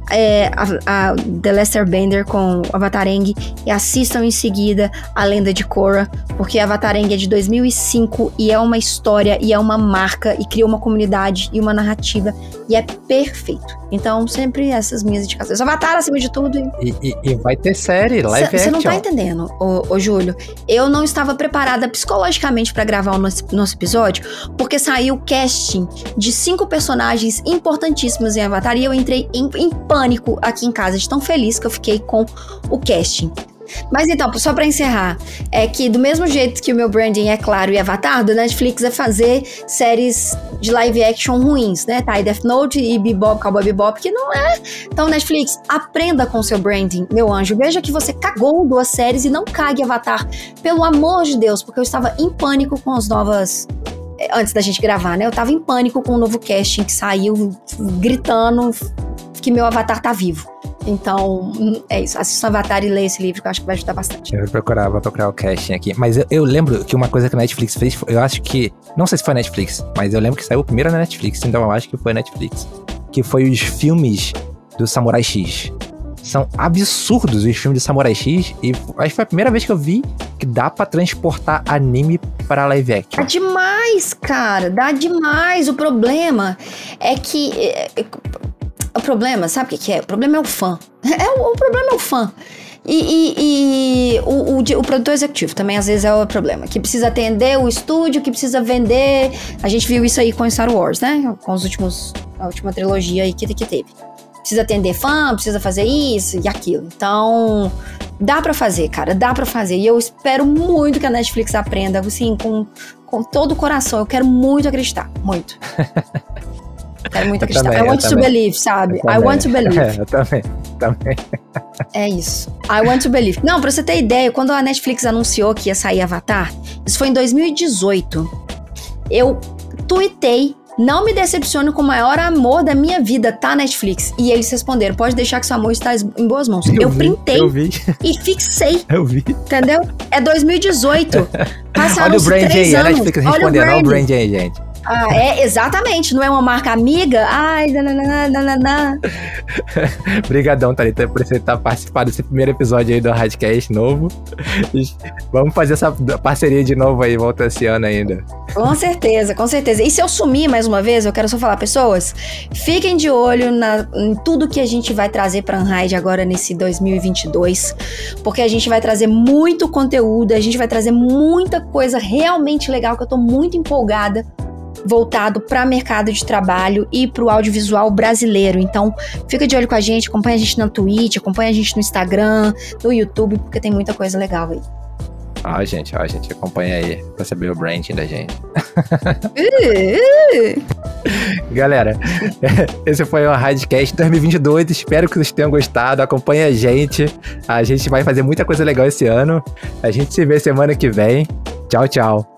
é, a, a, The Lester Bender com Avatar Eng e assistam em seguida A Lenda de Korra, porque Avatar Eng é de 2005 e é uma história e é uma marca e criou uma comunidade e uma narrativa e é perfeito. Então, sempre essas minhas indicações. Avatar acima de tudo. E, e, e vai ter série, live Você não tá entendendo, ô, ô, Júlio. Eu não estava preparada psicologicamente para gravar o nosso, nosso episódio, porque saiu o casting de cinco personagens importantíssimos em Avatar e eu entrei em, em pânico aqui em casa, de tão feliz que eu fiquei com o casting. Mas então, só para encerrar, é que do mesmo jeito que o meu branding é claro e avatar, do Netflix é fazer séries de live action ruins, né? Tá aí Death Note e Bebop, Cowboy Bebop, que não é. Então, Netflix, aprenda com seu branding, meu anjo. Veja que você cagou duas séries e não cague Avatar. Pelo amor de Deus, porque eu estava em pânico com as novas eh, antes da gente gravar, né? Eu tava em pânico com o novo casting que saiu, gritando que meu avatar tá vivo. Então, é isso. Assista o Avatar e leia esse livro que eu acho que vai ajudar bastante. Eu vou procurar, vou procurar o casting aqui. Mas eu, eu, lembro que uma coisa que a Netflix fez, eu acho que. Não sei se foi a Netflix, mas eu lembro que saiu primeiro na Netflix, então eu acho que foi a Netflix. Que foi os filmes do Samurai X. São absurdos os filmes de Samurai X. E acho que foi a primeira vez que eu vi que dá para transportar anime para live action. Dá demais, cara. Dá demais. O problema é que é, o problema, sabe o que, que é? O problema é o fã. É, o, o problema é o fã. E, e, e o, o, o, produtor executivo também às vezes é o problema. Que precisa atender o estúdio, que precisa vender. A gente viu isso aí com Star Wars, né? Com os últimos. A última trilogia aí que, que teve. Precisa atender fã, precisa fazer isso e aquilo. Então, dá para fazer, cara, dá para fazer. E eu espero muito que a Netflix aprenda, assim, com, com todo o coração. Eu quero muito acreditar, muito. Quero muito acreditar. Também, I want to believe, sabe? I want to believe. É, eu também, também. É isso. I want to believe. Não, pra você ter ideia, quando a Netflix anunciou que ia sair Avatar, isso foi em 2018. Eu tuitei não me decepcione com o maior amor da minha vida, tá, Netflix? E eles responderam: pode deixar que seu amor está em boas mãos. Eu, eu vi, printei eu vi. e fixei. Eu vi. Entendeu? É 2018. Passaram Olha o brand aí, a Netflix respondendo. Olha o brand aí, gente. Ah, é, exatamente. Não é uma marca amiga? Ai, nananana. Obrigadão, Thalita, por você estar participando desse primeiro episódio aí do Radcast novo. Vamos fazer essa parceria de novo aí, volta esse ano ainda. Com certeza, com certeza. E se eu sumir mais uma vez, eu quero só falar, pessoas, fiquem de olho na, em tudo que a gente vai trazer para Unride agora nesse 2022, porque a gente vai trazer muito conteúdo, a gente vai trazer muita coisa realmente legal que eu tô muito empolgada voltado para mercado de trabalho e para o audiovisual brasileiro. Então, fica de olho com a gente, acompanha a gente na Twitch, acompanha a gente no Instagram, no YouTube, porque tem muita coisa legal aí. Ó, gente, ó, gente, acompanha aí pra saber o branding da gente. Galera, esse foi o Radcast 2022. Espero que vocês tenham gostado. Acompanha a gente. A gente vai fazer muita coisa legal esse ano. A gente se vê semana que vem. Tchau, tchau.